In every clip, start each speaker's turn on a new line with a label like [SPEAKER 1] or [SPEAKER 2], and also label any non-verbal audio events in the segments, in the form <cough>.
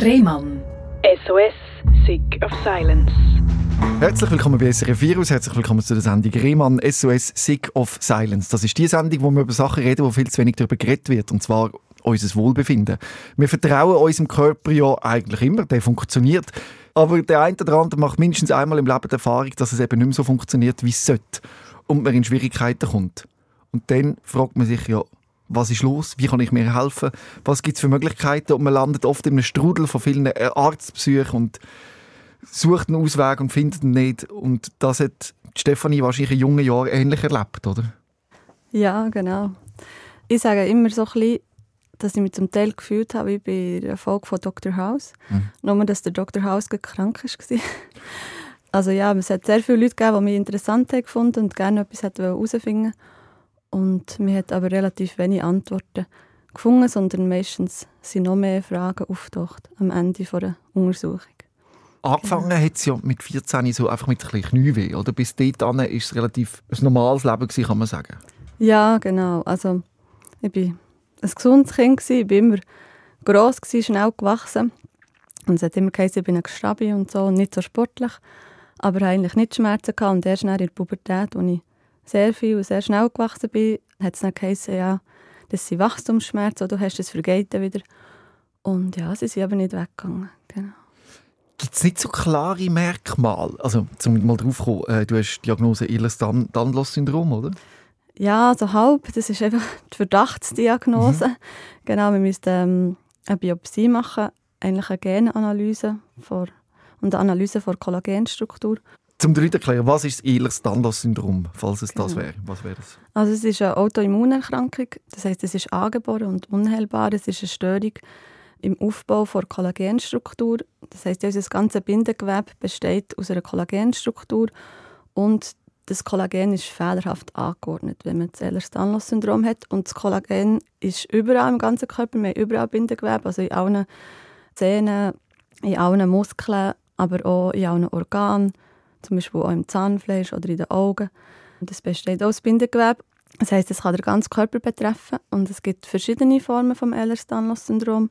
[SPEAKER 1] Rehmann.
[SPEAKER 2] SOS, Sick of Silence.
[SPEAKER 3] Herzlich willkommen bei SRF Virus, herzlich willkommen zu der Sendung Rehmann SOS Sick of Silence. Das ist die Sendung, wo wir über Sachen reden, wo viel zu wenig darüber geredet wird, und zwar unser Wohlbefinden. Wir vertrauen unserem Körper ja eigentlich immer, der funktioniert. Aber der eine oder andere macht mindestens einmal im Leben die Erfahrung, dass es eben nicht mehr so funktioniert, wie es sollte. Und man in Schwierigkeiten kommt. Und dann fragt man sich ja, was ist los? Wie kann ich mir helfen? Was gibt es für Möglichkeiten? Und man landet oft in einem Strudel von vielen Arztbesuchen und sucht einen Ausweg und findet ihn nicht. Und das hat Stefanie wahrscheinlich in jungen Jahren ähnlich erlebt, oder?
[SPEAKER 4] Ja, genau. Ich sage immer so ein bisschen, dass ich mich zum Teil gefühlt habe wie bei der Folge von Dr. House. Mhm. Nur, dass der Dr. House krank war. <laughs> also ja, es hat sehr viele Leute gegeben, die mich interessant gefunden und gerne etwas herausfinden Und mir hat aber relativ wenig Antworten gefunden, sondern meistens sind noch mehr Fragen auftaucht am Ende der Untersuchung.
[SPEAKER 3] Angefangen genau. hat es ja mit 14 so einfach mit ein bisschen Knieweh, oder? Bis dahin war es relativ ein normales Leben, gewesen, kann man sagen.
[SPEAKER 4] Ja, genau. Also ich bin ein gesundes Kind. Gewesen. Ich war immer gross, gewesen, schnell gewachsen. Und es hat immer geheißen, ich bin ein Gestabi und so und nicht so sportlich. Aber eigentlich nicht Schmerzen gehabt. Und erst in der Pubertät, als ich sehr viel und sehr schnell gewachsen bin, hat es dann geheißen, ja, das sind Wachstumsschmerzen und du hast es vergeht wieder. Und ja, sie sind aber nicht weggegangen. Genau.
[SPEAKER 3] Gibt es nicht so klare Merkmale? Also, zum mal drauf kommen, äh, du hast die Diagnose Ehlers-Danlos-Syndrom, oder?
[SPEAKER 4] Ja, so halb. Das ist einfach die Verdachtsdiagnose. Mhm. <laughs> Genau, wir müssen ähm, eine Biopsie machen, eigentlich eine Genanalyse vor, und eine Analyse von Kollagenstruktur.
[SPEAKER 3] Zum dritten erklären, was ist das Ehlers-Danlos-Syndrom, falls es genau. das wäre? Was wäre das?
[SPEAKER 4] Also es ist eine Autoimmunerkrankung, das heißt, es ist angeboren und unheilbar. Es ist eine Störung im Aufbau von Kollagenstruktur. Das heißt, unser ganzes Bindegewebe besteht aus einer Kollagenstruktur und das Kollagen ist fehlerhaft angeordnet, wenn man das Ehlers-Danlos-Syndrom hat. Und das Kollagen ist überall im ganzen Körper. Wir haben überall Bindegewebe, also in allen Zähnen, in allen Muskeln, aber auch in allen Organen, zum Beispiel auch im Zahnfleisch oder in den Augen. Und das besteht aus Bindegewebe. Das heißt, es kann den ganzen Körper betreffen und es gibt verschiedene Formen vom Ehlers-Danlos-Syndrom.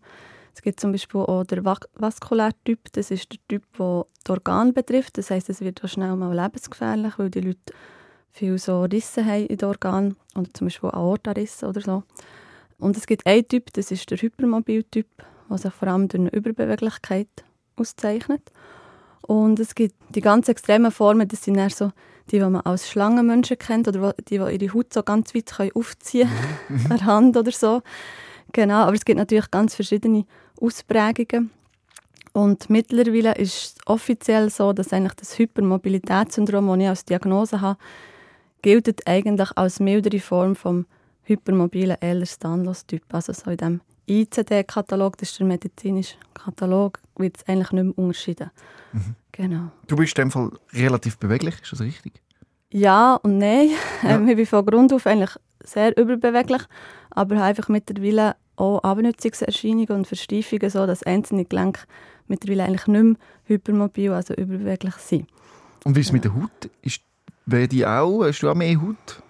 [SPEAKER 4] Es gibt zum Beispiel auch den Vaskulärtyp, das ist der Typ, der die Organe betrifft. Das heißt, es wird auch schnell mal lebensgefährlich, weil die Leute viel so Risse haben in den Organen oder zum Beispiel Aortarisse oder so. Und es gibt einen Typ, das ist der Hypermobiltyp, der sich vor allem durch eine Überbeweglichkeit auszeichnet. Und es gibt die ganz extremen Formen, das sind eher so die, die man als Schlangenmenschen kennt oder die, die ihre Haut so ganz weit aufziehen können, an der Hand oder so. Genau, aber es gibt natürlich ganz verschiedene Ausprägungen. Und mittlerweile ist es offiziell so, dass eigentlich das Hypermobilitätssyndrom, das ich als Diagnose habe, gilt eigentlich als mildere Form vom hypermobilen Ehlers-Danlos-Typ. Also so in dem ICD-Katalog, das ist der medizinische Katalog, wird es eigentlich nicht mehr unterschieden. Mhm. Genau.
[SPEAKER 3] Du bist in dem Fall relativ beweglich, ist das richtig?
[SPEAKER 4] Ja und nein. <laughs> Ja. Ich bin von Grund auf eigentlich sehr überbeweglich, aber einfach mittlerweile auch Abnutzungserscheinungen und Versteifungen, so dass einzelne Gelenke mittlerweile eigentlich nicht mehr hypermobil, also überbeweglich sind.
[SPEAKER 3] Und wie ist es mit der Haut? Ist die auch? Hast du auch mehr Haut?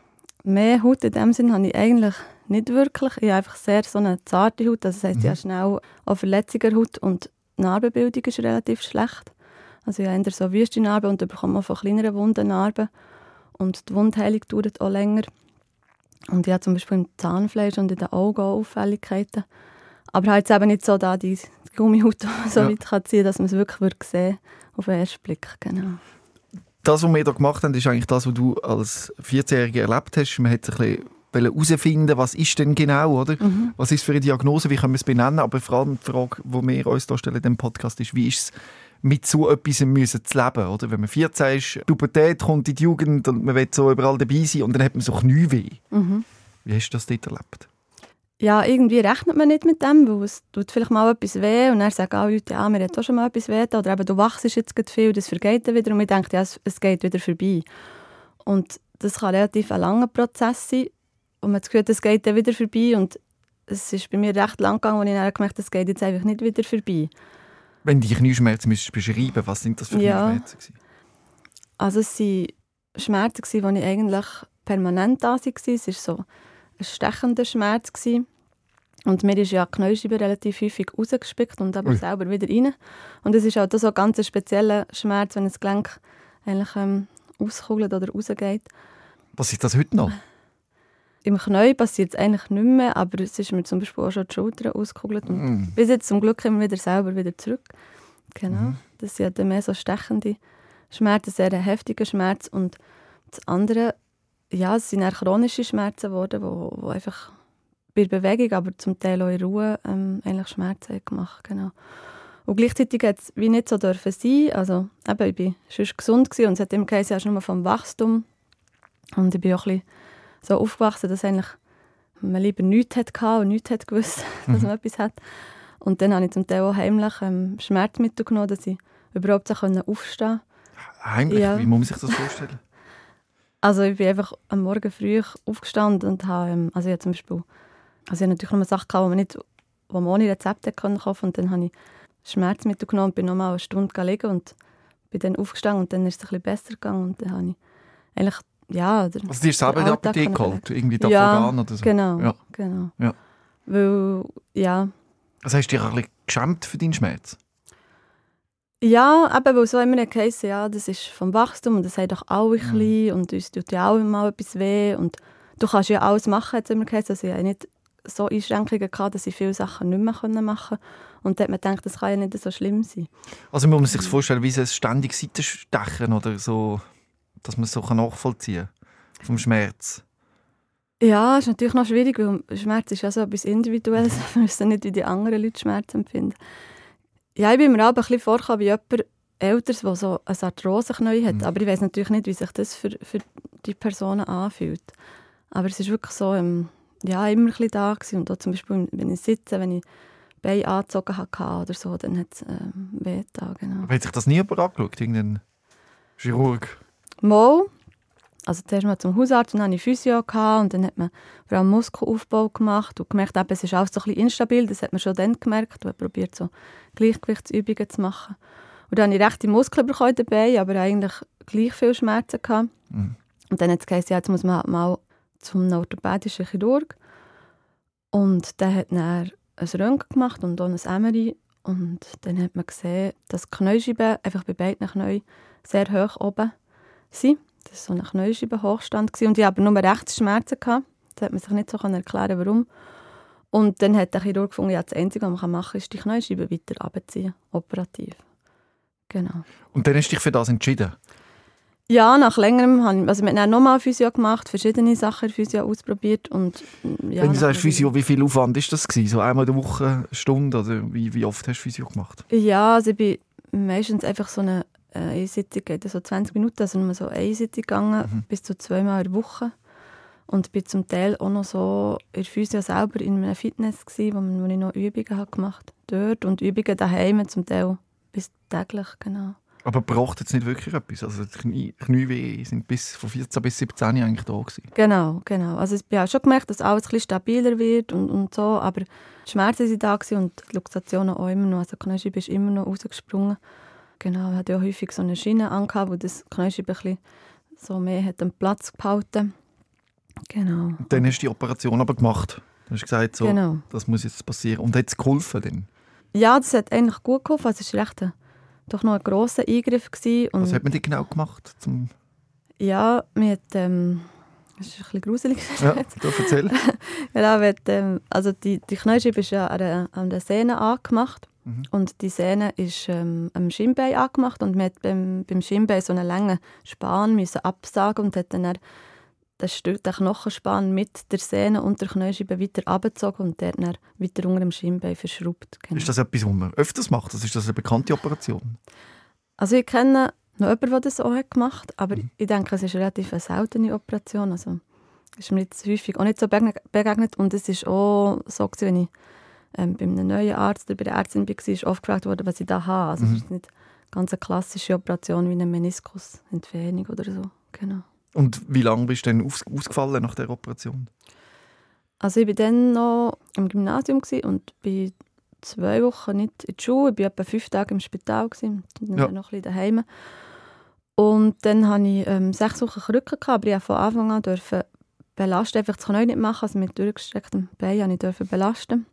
[SPEAKER 4] Mehr Haut in dem Sinne habe ich eigentlich nicht wirklich. Ich habe einfach sehr so eine zarte Haut, also das heisst, mhm. ich habe schnell auch Verletzungen Haut und die Narbenbildung ist relativ schlecht. Also ich habe eher so wüste Narben und bekomme auch von kleineren Wunden Narben. Und die Wundheilung dauert auch länger. Und ich habe zum Beispiel im Zahnfleisch und in den Augen auch Auffälligkeiten. Aber halt eben nicht so da die Gummihaut <laughs> so ja. weit kann ziehen dass man es wirklich sehen auf den ersten Blick. Genau.
[SPEAKER 3] Das, was wir hier gemacht haben, ist eigentlich das, was du als 14-Jährige erlebt hast. Man hat ein bisschen herausfinden, was ist denn genau, oder? Mhm. Was ist für eine Diagnose, wie können wir es benennen? Aber vor allem die Frage, die wir uns hier stellen in dem Podcast, ist, wie ist es mit so etwas müssen zu leben, oder? Wenn man 14 ist, Pubertät kommt in die Jugend und man will so überall dabei sein und dann hat man so Knieweh. Mhm. Wie hast du das dort erlebt?
[SPEAKER 4] Ja, irgendwie rechnet man nicht mit dem, weil es tut vielleicht mal etwas weh und dann sagen alle Leute, ja, mir hat auch schon mal etwas weh oder eben, du wachst jetzt gerade viel, das vergeht dann wieder und man denkt, ja, es, es geht wieder vorbei. Und das kann relativ ein langer Prozess sein und man hat das Gefühl, es geht dann wieder vorbei und es ist bei mir recht lang gegangen, und ich dann gemerkt habe, es geht jetzt einfach nicht wieder vorbei.
[SPEAKER 3] Wenn die Knieschmerzen müsstest beschreiben, was sind das für ja. Knieschmerzen?
[SPEAKER 4] Also es waren Schmerzen, die eigentlich permanent da waren. Es war so ein stechender Schmerz. Und mir ist ja die Knäuscheibe relativ häufig rausgespickt und aber
[SPEAKER 3] Ui.
[SPEAKER 4] selber wieder rein. Und es ist halt auch so ein ganz spezieller Schmerz, wenn das Gelenk eigentlich ähm, auskugelt oder rausgeht.
[SPEAKER 3] Was ist das heute noch?
[SPEAKER 4] Im Knie passiert es eigentlich nicht mehr, aber es ist mir zum Beispiel auch schon die Schulter ausgekugelt. Und
[SPEAKER 3] Mm.
[SPEAKER 4] bis jetzt zum Glück immer wieder selber wieder zurück. Genau.
[SPEAKER 3] Mhm.
[SPEAKER 4] Das sind ja dann mehr so stechende Schmerzen, sehr ein heftiger Schmerz. Und das andere, ja, es sind eher chronische Schmerzen geworden, wo, wo einfach bei der Bewegung, aber zum Teil auch in Ruhe ähm, eigentlich Schmerzen gemacht genau. Und gleichzeitig hat es wie nicht so dürfen sein. Also eben, ich war sonst gesund gewesen und es hat immer geheißen, ja, schon mal vom Wachstum. Und ich bin auch ein bisschen so aufgewachsen, dass eigentlich man lieber nichts hatte und nichts hat gewusst, <laughs> dass man etwas hat. Und dann habe ich zum Teil auch heimlich ähm, Schmerzmittel genommen, dass ich überhaupt so aufstehen konnte.
[SPEAKER 3] Heimlich,
[SPEAKER 4] Ja.
[SPEAKER 3] wie muss man sich das vorstellen? <laughs>
[SPEAKER 4] Also ich bin einfach am Morgen früh aufgestanden und habe, ähm, also ich zum Beispiel, also ich habe natürlich noch mal Sachen gehabt, die man nicht, wo man ohne Rezept hätte können kaufen und dann habe ich Schmerzmittel genommen und bin nochmal eine Stunde liegen und bin dann aufgestanden und dann ist es ein bisschen besser gegangen und dann habe ich eigentlich, ja, oder
[SPEAKER 3] Also die ist selber in
[SPEAKER 4] Alltag
[SPEAKER 3] Apotheke geholt, irgendwie
[SPEAKER 4] Ja,
[SPEAKER 3] Dafogan oder so.
[SPEAKER 4] genau,
[SPEAKER 3] Ja.
[SPEAKER 4] genau.
[SPEAKER 3] Ja.
[SPEAKER 4] Weil, ja,
[SPEAKER 3] Das hast du dich auch ein bisschen geschämt für deinen Schmerz?
[SPEAKER 4] Ja, eben, weil so immer geheißen, ja, das ist vom Wachstum und das haben doch alle
[SPEAKER 3] Mhm.
[SPEAKER 4] klein und uns tut ja auch mal etwas weh und du kannst ja alles machen, hat es immer geheißen. Also ich hatte nicht so Einschränkungen, gehabt, dass ich viele Sachen nicht mehr machen konnte. Und da hat man gedacht, das kann ja nicht so schlimm sein.
[SPEAKER 3] Also muss man sich das vorstellen, wie so ein ständiges Seitenstechen oder so, dass man es so nachvollziehen kann, vom Schmerz.
[SPEAKER 4] Ja, ist natürlich noch schwierig, weil Schmerz ist ja so etwas Individuelles. <laughs> Wir wissen nicht, wie die anderen Leute Schmerz empfinden. Ja, ich bin mir auch ein bisschen vorgekommen wie jemand Älteres, der so eine Arthroseknie hat.
[SPEAKER 3] Mhm.
[SPEAKER 4] Aber ich weiß natürlich nicht, wie sich das für, für die Personen anfühlt. Aber es ist wirklich so, ähm, ja, immer ein bisschen da gewesen. Und auch zum Beispiel, wenn ich sitze, wenn ich Beine angezogen hatte oder so, dann hat es ähm, weh da, genau.
[SPEAKER 3] Aber hat sich das nie jemand angeschaut, irgendein Chirurg?
[SPEAKER 4] Mal, also zuerst mal zum Hausarzt und dann hatte ich Physio gehabt, und dann hat man vor allem Muskelaufbau gemacht und gemerkt, eben, es ist alles so ein bisschen instabil, das hat man schon dann gemerkt und probiert so Gleichgewichtsübungen zu machen. Und dann habe ich rechte Muskeln bekommen dabei, aber eigentlich gleich viel Schmerzen gehabt.
[SPEAKER 3] Mhm.
[SPEAKER 4] Und dann hat es geheißen, ja, jetzt muss man halt mal zum orthopädischen Chirurg. Und der hat dann ein Röntgen gemacht und auch ein MRI. Und dann hat man gesehen, dass die einfach bei beiden Knien sehr hoch oben sind. Das war so ein Kniescheibenhochstand. gewesen. Und ich habe aber nur rechts Schmerzen. Gehabt. Da hat man sich nicht so erklären warum. Und dann hat der Chirurg gefunden, ja, das Einzige, was man machen kann, ist die Kniescheibe weiter abziehen, operativ. Genau.
[SPEAKER 3] Und dann hast du dich für das entschieden.
[SPEAKER 4] Ja, nach längerem habe ich, also wir haben nochmal Physio gemacht, verschiedene Sachen Physio ausprobiert und mm, ja.
[SPEAKER 3] Wenn du
[SPEAKER 4] nach-
[SPEAKER 3] sagst Physio, wie viel Aufwand ist das gewesen? So einmal in der Woche, eine Stunde oder wie, wie oft hast du Physio gemacht?
[SPEAKER 4] Ja, also ich bin meistens einfach so eine äh, Einsitzung, geht so 20 Minuten, also nur so einseitig gegangen,
[SPEAKER 3] Mhm.
[SPEAKER 4] bis zu zweimal in der Woche. Und bin zum Teil auch noch so in der Physio selber in einem Fitness gewesen, wo, ich noch Übungen habe gemacht dort und Übungen daheim zum Teil bis täglich, genau.
[SPEAKER 3] Aber braucht jetzt nicht wirklich etwas. Also die Knie, Knieweh sind bis von 14 bis 17 eigentlich da gewesen.
[SPEAKER 4] Genau, genau. Also ich habe schon gemerkt, dass alles ein bisschen stabiler wird und, und so, aber die Schmerzen sind da gewesen und die Luxationen auch immer noch. Also die Kniescheibe ist immer noch rausgesprungen. Genau, ich hatte ja häufig so eine Schiene angehabt, wo das ein bisschen so mehr hat den Platz behalten. Genau.
[SPEAKER 3] Dann hast du die Operation aber gemacht. Du hast gesagt, so,
[SPEAKER 4] Genau.
[SPEAKER 3] das muss jetzt passieren. Und hat es geholfen denn?
[SPEAKER 4] Ja, das hat eigentlich gut geholfen. Also es war recht ein, doch noch ein grosser Eingriff. Gewesen. Und
[SPEAKER 3] Was hat man denn genau gemacht? Zum
[SPEAKER 4] ja, mir hat, ähm, das ist ein bisschen gruselig. <laughs>
[SPEAKER 3] ja, du erzähl. <laughs>
[SPEAKER 4] Genau, weil, ähm, also die, die Kniescheibe ist ja an der, an der Sehne angemacht.
[SPEAKER 3] Mhm.
[SPEAKER 4] Und die Sehne ist ähm, am Schienbein angemacht und man hat beim, beim Schienbein so einen langen Span müssen absagen und hat dann, dann das Stück, den Knochenspan mit der Sehne und der Kniescheibe weiter abgezogen und der dann weiter unter dem Schienbein verschraubt. Genau.
[SPEAKER 3] Ist das etwas, was man öfters macht? Das ist das eine bekannte Operation?
[SPEAKER 4] Also ich kenne noch jemanden, der das auch hat gemacht aber
[SPEAKER 3] Mhm.
[SPEAKER 4] ich denke, es ist eine relativ eine seltene Operation. Also ist mir jetzt häufig auch nicht so begegnet- begegnet und es ist auch so, gewesen, wenn ich ähm, bei einem neuen Arzt oder bei der Ärztin war, oft gefragt worden, was ich da habe. Also
[SPEAKER 3] Mhm.
[SPEAKER 4] es ist nicht ganz eine klassische Operation wie eine Meniskusentfernung oder so. Genau.
[SPEAKER 3] Und wie lange bist du denn aus, ausgefallen nach der Operation?
[SPEAKER 4] Also ich war dann noch im Gymnasium und bin zwei Wochen nicht in die Schule. Ich war etwa fünf Tage im Spital und dann
[SPEAKER 3] Ja.
[SPEAKER 4] noch ein bisschen daheim. Und dann hatte ich ähm, sechs Wochen Krücken, gehabt, aber ich durfte von Anfang an dürfen belasten, einfach das Knie nicht machen, also mit durchgestrecktem Bein durfte ich belasten.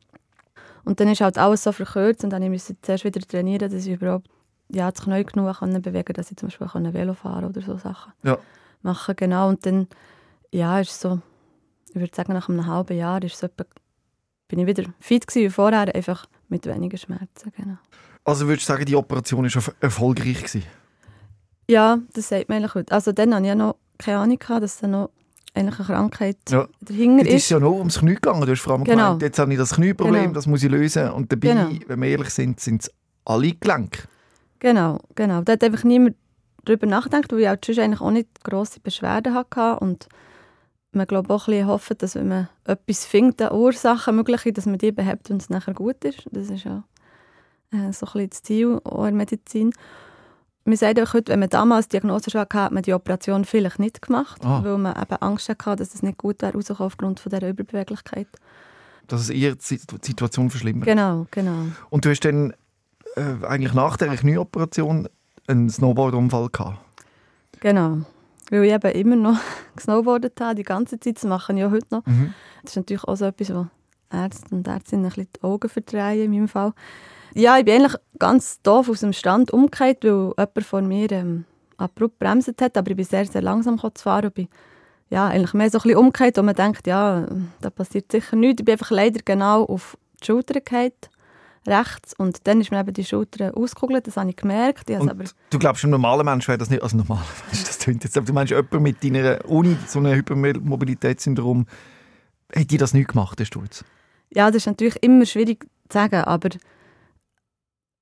[SPEAKER 4] Und dann ist halt alles so verkürzt und dann musste ich zuerst wieder trainieren, dass ich überhaupt ja, das Knie genug kann bewegen dass ich zum Beispiel kann Velo fahren oder so Sachen
[SPEAKER 3] Ja.
[SPEAKER 4] machen genau. Und dann, ja, ist so, ich würde sagen, nach einem halben Jahr ist so etwa, bin ich wieder fit gewesen wie vorher, einfach mit weniger Schmerzen, genau.
[SPEAKER 3] Also würdest du sagen, die Operation war erfolgreich? Gewesen?
[SPEAKER 4] Ja, das sagt man eigentlich heute. Also dann hatte ich ja noch keine Ahnung, dass da noch eigentlich eine Krankheit
[SPEAKER 3] Ja.
[SPEAKER 4] dahinter
[SPEAKER 3] Es ist
[SPEAKER 4] ist.
[SPEAKER 3] ja nur ums Knie gegangen. Du hast vor allem
[SPEAKER 4] Genau.
[SPEAKER 3] gemeint, jetzt habe ich das Knieproblem,
[SPEAKER 4] Genau.
[SPEAKER 3] das muss ich lösen. Und dabei,
[SPEAKER 4] Genau.
[SPEAKER 3] wenn wir ehrlich sind, sind es alle Gelenke.
[SPEAKER 4] Genau, genau. Da hat einfach niemand darüber nachgedacht, weil ich auch sonst eigentlich auch nicht grosse Beschwerden hatte. Und man glaubt auch ein bisschen hofft, dass wenn man etwas findet, eine Ursache mögliche, dass man die behebt und es nachher gut ist. Das ist ja äh, so ein bisschen das Ziel auch in der Medizin. Man sagt auch heute, wenn man damals die Diagnose schon hatte, hat man die Operation vielleicht nicht gemacht,
[SPEAKER 3] Ah.
[SPEAKER 4] weil man eben Angst hatte, dass es nicht gut wäre, rausgekommen aufgrund von dieser Überbeweglichkeit.
[SPEAKER 3] Dass es eher die Sit- die Situation verschlimmert.
[SPEAKER 4] Genau, genau.
[SPEAKER 3] Und du hast dann äh, eigentlich nach der Knieoperation einen Snowboard-Unfall gehabt.
[SPEAKER 4] Genau. Weil ich eben immer noch <laughs> gesnowboardet habe, die ganze Zeit, das mache ich ja heute noch.
[SPEAKER 3] Mhm.
[SPEAKER 4] Das ist natürlich auch so etwas, wo Ärzte und Ärztinnen ein bisschen die Augen verdrehen, in meinem Fall. Ja, ich bin eigentlich ganz doof aus dem Stand umgekehrt, weil jemand vor mir ähm, abrupt bremset hat, aber ich bin sehr, sehr langsam zu fahren und bin ja, eigentlich mehr so ein bisschen umgekehrt, wo man denkt, ja, da passiert sicher nichts. Ich bin einfach leider genau auf die Schulter gefallen, rechts, und dann ist mir eben die Schulter ausgekugelt, das habe ich gemerkt. Ich aber
[SPEAKER 3] du glaubst, ein normaler Mensch wäre das nicht, also normaler <laughs> Mensch, das klingt jetzt, aber du meinst, jemand mit deiner Uni, so einem Hypermobilitätssyndrom, hätte dir das nicht gemacht, du jetzt?
[SPEAKER 4] Ja, das ist natürlich immer schwierig zu sagen, aber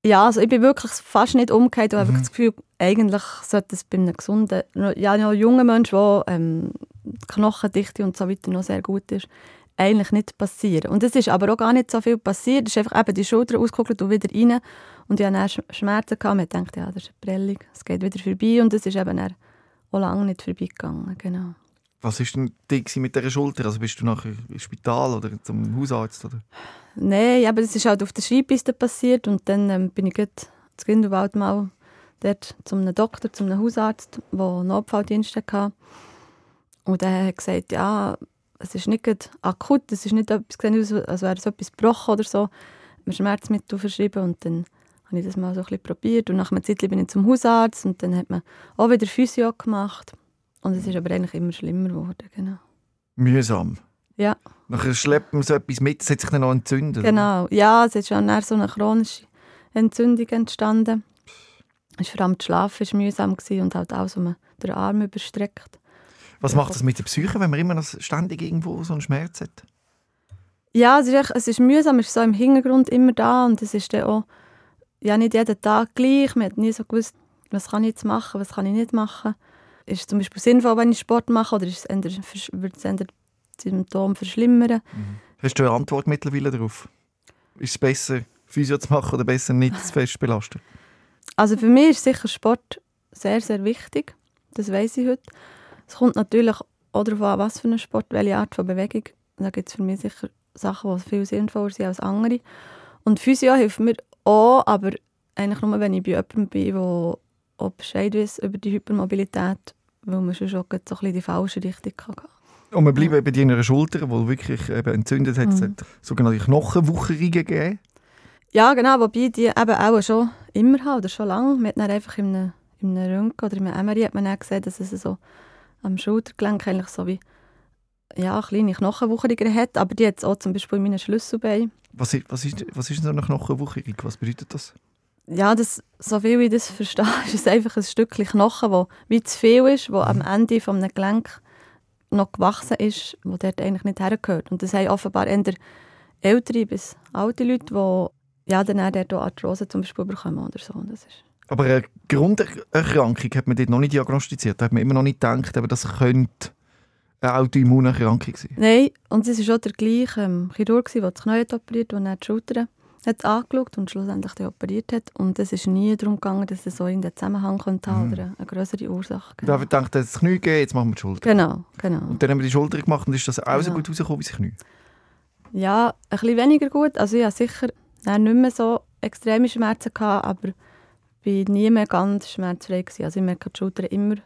[SPEAKER 4] ja, also ich bin wirklich fast nicht umgekehrt und habe
[SPEAKER 3] Mhm.
[SPEAKER 4] das Gefühl, eigentlich sollte es bei einem gesunden, ja, noch jungen Menschen, wo ähm, Knochendichte und so weiter noch sehr gut ist, eigentlich nicht passieren. Und es ist aber auch gar nicht so viel passiert. Es ist einfach eben die Schulter ausgekugelt und wieder rein. Und ich hatte dann Sch- Schmerzen. Gehabt. Man dachte, ja, das ist eine Prellung, es geht wieder vorbei. Und es ist eben auch lange nicht vorbeigegangen. Genau.
[SPEAKER 3] Was war denn mit dieser Schulter? Also bist du nachher ins Spital oder zum Hausarzt? Oder?
[SPEAKER 4] Nein, aber das ist halt auf der Skipiste passiert und dann ähm, bin ich gerade zu Grindelwald mal dort zu einem Doktor, zu einem Hausarzt, der Notfalldienst hatte. Und der hat gesagt, ja, es ist nicht akut, es ist nicht etwas als wäre es etwas gebrochen oder so. Mir Schmerzmittel verschrieben und dann habe ich das mal so ein bisschen probiert und nach einer Zeit bin ich zum Hausarzt und dann hat man auch wieder Physio gemacht und es ist aber eigentlich immer schlimmer geworden, genau.
[SPEAKER 3] Mühsam.
[SPEAKER 4] Ja.
[SPEAKER 3] Nachher schleppt man so etwas mit, es hat sich dann noch entzündet.
[SPEAKER 4] Genau, ja, es ist schon so eine chronische Entzündung entstanden. Es vor allem das Schlafen war mühsam gewesen und halt auch so man den Arm überstreckt.
[SPEAKER 3] Was macht das mit der Psyche, wenn man immer noch ständig irgendwo so einen Schmerz hat?
[SPEAKER 4] Ja, es ist, echt, es ist mühsam, es ist so im Hintergrund immer da und es ist dann auch ja, nicht jeden Tag gleich. Man hat nie so gewusst, was kann ich jetzt machen, was kann ich nicht machen. Ist es zum Beispiel sinnvoll, wenn ich Sport mache oder ist es eher, wird es eher Symptome verschlimmern?
[SPEAKER 3] Hast du eine Antwort mittlerweile darauf? Ist es besser, Physio zu machen oder besser nicht zu fest belasten?
[SPEAKER 4] Also für mich ist sicher Sport sehr, sehr wichtig. Das weiß ich heute. Es kommt natürlich auch darauf an, was für ein Sport, welche Art von Bewegung. Da gibt es für mich sicher Sachen, die viel sinnvoller sind als andere. Und Physio hilft mir auch, aber eigentlich nur, wenn ich bei jemandem bin, der auch Bescheid weiß über die Hypermobilität, weil man schon so ein bisschen in die falsche Richtung kann gehen
[SPEAKER 3] Und wir bleiben bei deiner Schulter, die wirklich eben entzündet hat. Es
[SPEAKER 4] Mhm.
[SPEAKER 3] hat sogenannte Knochenwucherungen gegeben.
[SPEAKER 4] Ja, genau, wobei die eben auch schon immer haben, oder schon lange. Man hat dann einfach in einem, in einem Röntgen oder in einem MRI hat man dann gesehen, dass es so am Schultergelenk eigentlich so wie ja, kleine Knochenwucherungen hat, aber die hat es auch zum Beispiel in meinen Schlüsselbeinen.
[SPEAKER 3] Was ist, was ist, was ist denn so eine Knochenwucherung? Was bedeutet das?
[SPEAKER 4] Ja, das, so viel ich das verstehe, <laughs> ist es einfach ein Stückchen Knochen, das wie zu viel ist, wo am Ende von einem Gelenk noch gewachsen ist, wo dort eigentlich nicht hergehört. Und das haben offenbar eher ältere bis alte Leute, die ja, dann auch dort auch Arthrose zum Beispiel bekommen oder so. Und Das ist
[SPEAKER 3] Aber eine Grunderkrankung hat man dort noch nicht diagnostiziert. Da hat man immer noch nicht gedacht, aber das könnte eine Autoimmunerkrankung sein.
[SPEAKER 4] Nein, und es war auch der gleiche ähm, Chirurg, der das Knie operiert und dann die Schulter hat angeschaut und schlussendlich operiert hat. Und es ist nie darum gegangen, dass es so in den Zusammenhang könnte
[SPEAKER 3] Mhm.
[SPEAKER 4] oder eine größere Ursache.
[SPEAKER 3] Da habe ich gedacht, das Knie gegeben, jetzt machen wir die Schulter.
[SPEAKER 4] Genau, genau.
[SPEAKER 3] Und dann haben wir die Schulter gemacht und ist das auch so
[SPEAKER 4] Genau.
[SPEAKER 3] gut rausgekommen wie das Knie.
[SPEAKER 4] Ja, ein bisschen weniger gut. Also ich hatte sicher nicht mehr so extreme Schmerzen, gehabt, aber bin nie mehr ganz schmerzfrei gewesen. Also ich merke die Schulter immer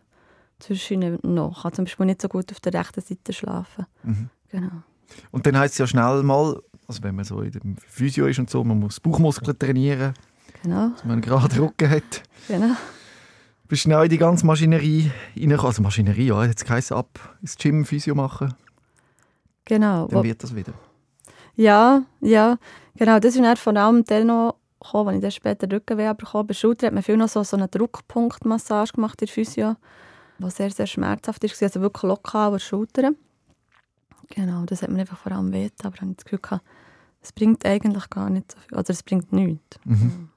[SPEAKER 4] zwischen noch. Ich kann zum Beispiel nicht so gut auf der rechten Seite schlafen.
[SPEAKER 3] Mhm.
[SPEAKER 4] Genau.
[SPEAKER 3] Und dann heisst es ja schnell mal, also wenn man so in dem Physio ist und so, man muss Bauchmuskeln trainieren,
[SPEAKER 4] Genau,
[SPEAKER 3] dass man einen geraden Rücken hat.
[SPEAKER 4] genau.
[SPEAKER 3] Bist schnell in die ganze Maschinerie reingekommen. Also Maschinerie, ja, jetzt heisst ab ins Gym Physio machen,
[SPEAKER 4] genau.
[SPEAKER 3] dann wird das wieder.
[SPEAKER 4] ja, ja, genau. Das ist dann vor allem dann noch gekommen, als ich dann später Rückenweh bekommen Bei Schulter hat man viel noch so, so eine Druckpunktmassage gemacht in der Physio, die sehr, sehr schmerzhaft ist. Also wirklich lokal an der Schulter. Genau, das hat mir einfach vor allem weh aber ich habe das Gefühl gehabt, es bringt eigentlich gar nicht so viel. Oder es bringt nichts.
[SPEAKER 3] Mhm.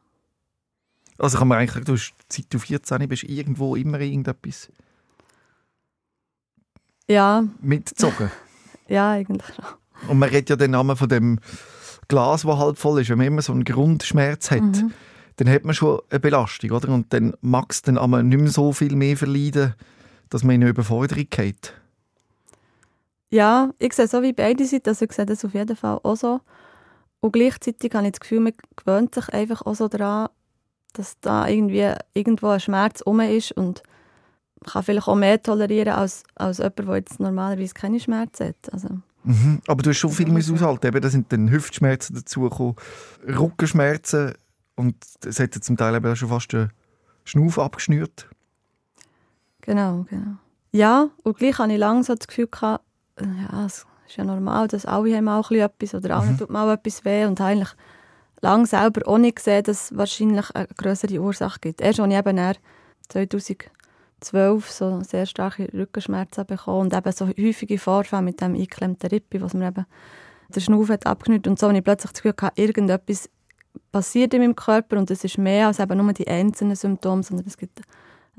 [SPEAKER 3] Also kann man eigentlich sagen, du hast, seit du 14 bist, irgendwo immer irgendetwas
[SPEAKER 4] Ja,
[SPEAKER 3] mitgezogen. <laughs>
[SPEAKER 4] ja, eigentlich schon.
[SPEAKER 3] Und man redet ja den Namen von dem Glas, das halb voll ist. Wenn man immer so einen Grundschmerz hat,
[SPEAKER 4] Mhm.
[SPEAKER 3] dann hat man schon eine Belastung, oder? Und dann mag es dann aber nicht mehr so viel mehr verleiden, dass man in eine Überforderung geht.
[SPEAKER 4] Ja, ich sehe so wie beide Seiten, also ich sehe das auf jeden Fall auch so. Und gleichzeitig habe ich das Gefühl, man gewöhnt sich einfach auch so daran, dass da irgendwie irgendwo ein Schmerz rum ist und man kann vielleicht auch mehr tolerieren als, als jemand, der jetzt normalerweise keine Schmerzen hat. Also,
[SPEAKER 3] Mhm. Aber du hast schon viel müssen
[SPEAKER 4] okay.
[SPEAKER 3] aushalten. Eben, da sind dann Hüftschmerzen dazugekommen, Rückenschmerzen und es hat zum Teil eben auch schon fast den Schnauf abgeschnürt.
[SPEAKER 4] genau, genau. Ja, und gleich habe ich lange so das Gefühl gehabt, ja, es ist ja normal, dass alle haben auch etwas oder allen tut mal etwas weh und eigentlich lange selber auch nicht gesehen, dass es wahrscheinlich eine größere Ursache gibt. Erst als ich eben dann 2012 so sehr starke Rückenschmerzen bekommen und eben so häufige Vorfälle mit dem eingeklemmten Rippe, was mir eben der Schnauf hat abgenüht und so, habe ich plötzlich das Gefühl gehabt, irgendetwas passiert in meinem Körper und es ist mehr als eben nur die einzelnen Symptome, sondern es gibt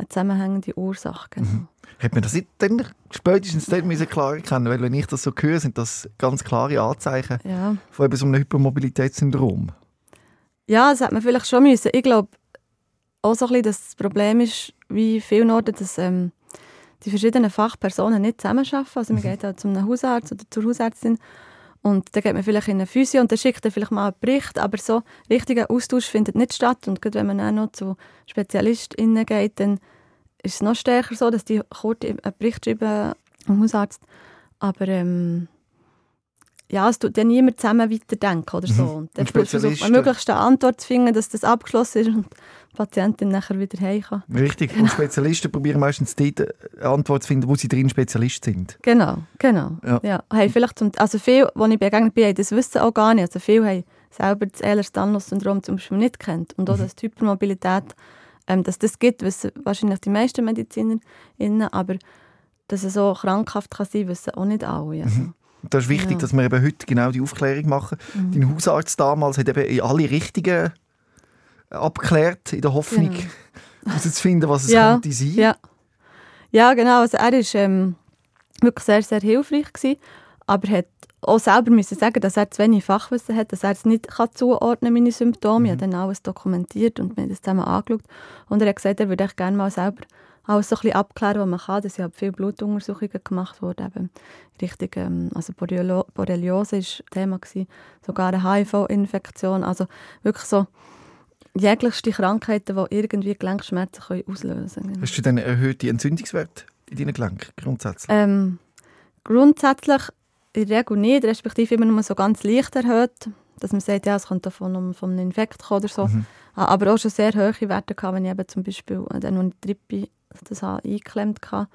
[SPEAKER 4] eine zusammenhängende Ursache. Genau.
[SPEAKER 3] Hat man das nicht dann spätestens dann müssen klar erkennen Weil wenn ich das so höre, sind das ganz klare Anzeichen
[SPEAKER 4] Ja.
[SPEAKER 3] von eben so einem Hypermobilitätssyndrom.
[SPEAKER 4] Ja, das hat man vielleicht schon müssen. Ich glaube auch so ein bisschen, dass das Problem ist, wie vielen Orten, dass ähm, die verschiedenen Fachpersonen nicht zusammenarbeiten. Also man geht halt zu einem Hausarzt oder zur Hausärztin und dann geht man vielleicht in eine Physio und dann schickt er vielleicht mal einen Bericht, aber so richtiger Austausch findet nicht statt. Und gerade wenn man auch noch zu SpezialistInnen geht, dann ist es noch stärker so, dass die kurz einen Bericht schreiben am Hausarzt. Aber ähm, ja, es tut dann niemand zusammen weiterdenken oder so.
[SPEAKER 3] Mhm.
[SPEAKER 4] Und dann versucht man möglichst eine Antwort zu finden, dass das abgeschlossen ist und Patientin nachher wieder heim kann.
[SPEAKER 3] Richtig. Und Spezialisten probieren meistens dort eine Antwort zu finden, wo sie drin Spezialist sind.
[SPEAKER 4] Genau, genau.
[SPEAKER 3] Ja.
[SPEAKER 4] Ja. Haben vielleicht zum, also viele, die ich begegnet bin, haben das wissen auch gar nicht. Also viele haben selber das Ehlers-Danlos-Syndrom zum Beispiel nicht kennt. Und auch, dass die Hypermobilität, ähm, dass das gibt, wissen wahrscheinlich die meisten MedizinerInnen, aber dass es so krankhaft kann sein, wissen auch nicht alle. Also.
[SPEAKER 3] Und das ist wichtig,
[SPEAKER 4] Ja.
[SPEAKER 3] dass wir eben heute genau die Aufklärung machen.
[SPEAKER 4] Mhm.
[SPEAKER 3] Dein Hausarzt damals hat eben in alle Richtungen abgeklärt, in der Hoffnung,
[SPEAKER 4] Genau. <laughs>
[SPEAKER 3] herauszufinden, was es
[SPEAKER 4] Ja,
[SPEAKER 3] könnte sein.
[SPEAKER 4] Ja, ja genau. Also er war ähm, wirklich sehr, sehr hilfreich, gewesen, aber hat auch selber müssen sagen, dass er zu wenig Fachwissen hat, dass er es nicht kann zuordnen meine Symptome. Ich habe dann alles dokumentiert und haben das zusammen angeschaut. Und er hat gesagt, er würde echt gerne mal selber alles so ein bisschen abklären, was man kann. Es sind viele Blutuntersuchungen gemacht worden, eben richtig, ähm, also Borrelio Borreliose war Thema, gewesen, sogar eine HIV-Infektion, also wirklich so jeglichste Krankheiten, die irgendwie Gelenkschmerzen können auslösen können.
[SPEAKER 3] Hast du dann erhöhte Entzündungswerte in deinen Gelenken grundsätzlich?
[SPEAKER 4] Ähm, grundsätzlich in der Regel nicht, respektive immer nur so ganz leicht erhöht, dass man sagt, ja, es könnte von einem, von einem Infekt kommen oder so.
[SPEAKER 3] Mhm.
[SPEAKER 4] Ah, Aber auch schon sehr hohe Werte gehabt, wenn ich eben zum Beispiel, äh, dann, als ich Trippe das habe eingeklemmt hatte,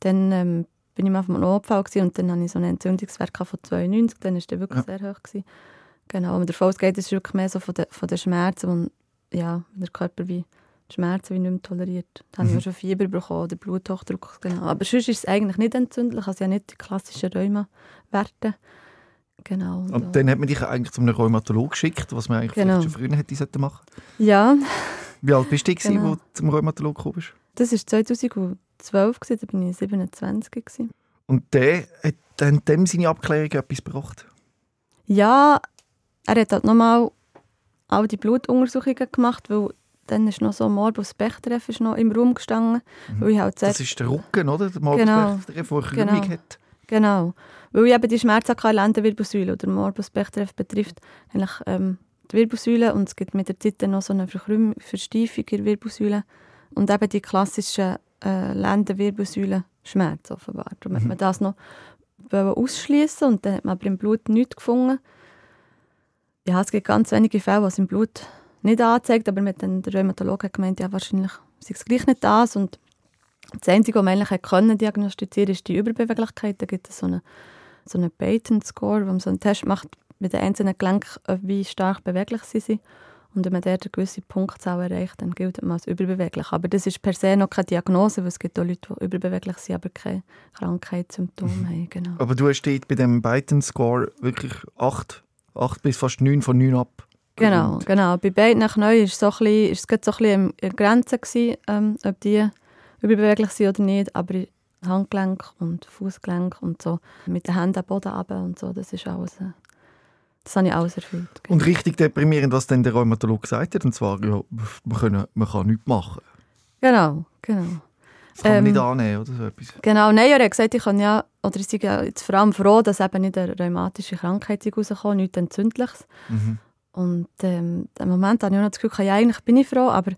[SPEAKER 4] dann ähm, bin ich mal auf einem Notfall gewesen und dann hatte ich so einen Entzündungswert von 92, dann war der wirklich
[SPEAKER 3] Ja.
[SPEAKER 4] sehr hoch. Gewesen. Genau, und davon ausgeht, es ist wirklich mehr so von den, von den Schmerzen, ja, der Körper wie Schmerzen wie nicht mehr toleriert. Da habe ich
[SPEAKER 3] Mhm.
[SPEAKER 4] auch schon Fieber bekommen oder Bluthochdruck. Genau. Aber sonst ist es eigentlich nicht entzündlich, also ja nicht die klassischen Rheuma-Werte. Genau. und,
[SPEAKER 3] Und dann hat man dich eigentlich zu einem Rheumatologen geschickt, was man eigentlich
[SPEAKER 4] Genau.
[SPEAKER 3] vielleicht schon früher hätte machen
[SPEAKER 4] ja,
[SPEAKER 3] Wie alt bist du, gewesen,
[SPEAKER 4] Genau.
[SPEAKER 3] wo du zum Rheumatologen gekommen bist?
[SPEAKER 4] das war 2012, gewesen, da war ich 27. Gewesen.
[SPEAKER 3] Und der hat dann dem seine Abklärung etwas gebracht?
[SPEAKER 4] Ja, er hat halt nochmal all die Blutuntersuchungen gemacht, weil dann ist noch so Morbus Bechterew ist noch im Raum gestanden. Weil ich halt
[SPEAKER 3] Das ist der Rücken, oder? Der
[SPEAKER 4] Genau.
[SPEAKER 3] Morbus der eine Krümmung
[SPEAKER 4] Genau.
[SPEAKER 3] hat.
[SPEAKER 4] genau. Weil ich eben die Schmerzen hatte, Lendenwirbelsäule oder Morbus Bechterew betrifft eigentlich ähm, die Wirbelsäule und es gibt mit der Zeit dann noch so eine Verkrümm Versteifung in der Wirbelsäule und eben die klassischen äh, Lendenwirbelsäulenschmerz offenbar. Darum hat
[SPEAKER 3] Mhm.
[SPEAKER 4] man das noch ausschließen und dann hat man aber im Blut nichts gefunden. Ja, es gibt ganz wenige Fälle, was im Blut nicht anzeigt, aber mit den der Rheumatologe hat gemeint, ja, wahrscheinlich sei es gleich nicht das und das Einzige, was man eigentlich können diagnostizieren ist die Überbeweglichkeit. Da gibt es so einen so eine Patent-Score, wo man so einen Test macht mit den einzelnen Gelenken, wie stark beweglich sie sind. Und wenn man dort eine gewisse Punktzahl erreicht, dann gilt man als überbeweglich. Aber das ist per se noch keine Diagnose, weil es gibt auch Leute, die überbeweglich sind, aber keine Krankheitssymptome haben. Genau.
[SPEAKER 3] Aber du hast bei dem Biden-Score wirklich 8, 8 bis fast 9 von 9 ab.
[SPEAKER 4] Genau, genau. Bei beiden nach neu ist, so ein bisschen, ist es so ein bisschen in Grenze gewesen, ähm, ob die überbeweglich sind oder nicht, aber Handgelenk und Fußgelenk und so mit den Händen am Boden runter und so, das ist alles, äh, das habe ich alles erfüllt. genau.
[SPEAKER 3] Und richtig deprimierend, was dann der Rheumatologe gesagt hat, und zwar, ja, man, können, man kann nichts machen.
[SPEAKER 4] Genau, genau.
[SPEAKER 3] Kann
[SPEAKER 4] Ähm,
[SPEAKER 3] nicht annehmen oder so etwas.
[SPEAKER 4] Genau, nein, er hat gesagt, ich kann ja, oder ich bin ja jetzt vor allem froh, dass eben nicht eine rheumatische Krankheit rauskommt, nichts Entzündliches.
[SPEAKER 3] Mhm.
[SPEAKER 4] Und ähm, im Moment habe ich auch noch das Gefühl, ja, eigentlich bin ich froh, aber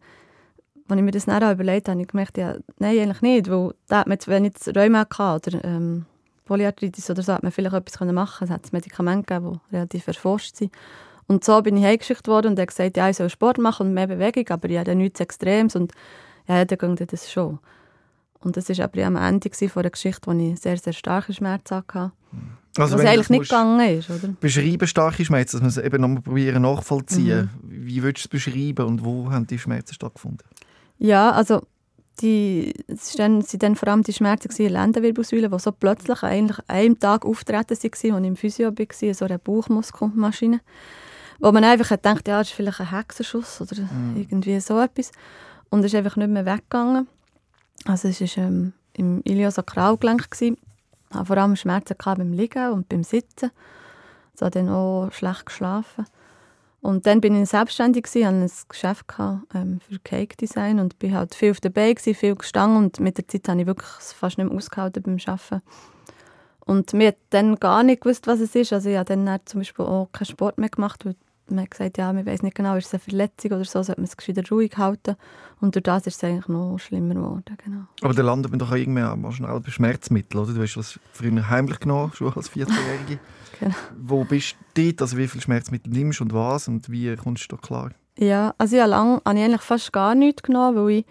[SPEAKER 4] als ich mir das nachher überlegt habe, habe ich gemerkt, ja, nein, eigentlich nicht, weil da hat man wenn ich jetzt Rheuma hatte oder ähm, Polyarthritis oder so, hat man vielleicht etwas machen können. Es hat Medikamente gegeben, die relativ erforscht sind. Und so bin ich heimgeschickt worden und er hat gesagt, ja, ich soll Sport machen und mehr Bewegung, aber ich habe nichts Extremes und ja, dann ging das schon. Und das war aber am Ende von einer Geschichte, wo ich sehr, sehr starke Schmerzen hatte.
[SPEAKER 3] Also
[SPEAKER 4] was eigentlich nicht gegangen ist, oder?
[SPEAKER 3] beschreiben, starke Schmerzen, dass man es eben nochmal probieren nachvollziehen.
[SPEAKER 4] Mhm.
[SPEAKER 3] Wie würdest du es beschreiben und wo haben die Schmerzen stattgefunden?
[SPEAKER 4] Ja, also die, es ist dann, sind dann vor allem die Schmerzen in der Lendenwirbelsäule, die so plötzlich eigentlich an einem Tag auftreten waren, als ich im Physio war, so eine Bauchmuskelmaschine. Wo man einfach hat gedacht, ja, das ist vielleicht ein Hexenschuss oder irgendwie so etwas. Und es ist einfach nicht mehr weggegangen. Also es war ähm, im Iliosakralgelenk. Ich hatte vor allem Schmerzen beim Liegen und beim Sitzen. Ich habe dann auch schlecht geschlafen. Und dann bin ich selbstständig, gewesen, hatte ein Geschäft ähm, für Cake Design und bin halt viel auf der Beine, viel gestanden und mit der Zeit habe ich wirklich fast nicht mehr ausgehalten beim Arbeiten. Und mir dann gar nicht gewusst, was es ist. Also ich habe dann, dann zum Beispiel auch keinen Sport mehr gemacht, weil man hat gesagt, ja, man weiß nicht genau, ist es eine Verletzung oder so, sollte man es gescheiter ruhig halten. Und durch das ist es eigentlich noch schlimmer geworden, genau.
[SPEAKER 3] Aber da landet man doch auch mal schnell bei Schmerzmitteln, oder? Du hast das früher heimlich genommen, schon als 14-Jährige. <laughs>
[SPEAKER 4] Genau.
[SPEAKER 3] Wo bist du dort? Also wie viele Schmerzmittel nimmst und was? Und wie kommst du da klar?
[SPEAKER 4] Ja, also ich habe lange habe ich eigentlich fast gar nichts genommen, weil ich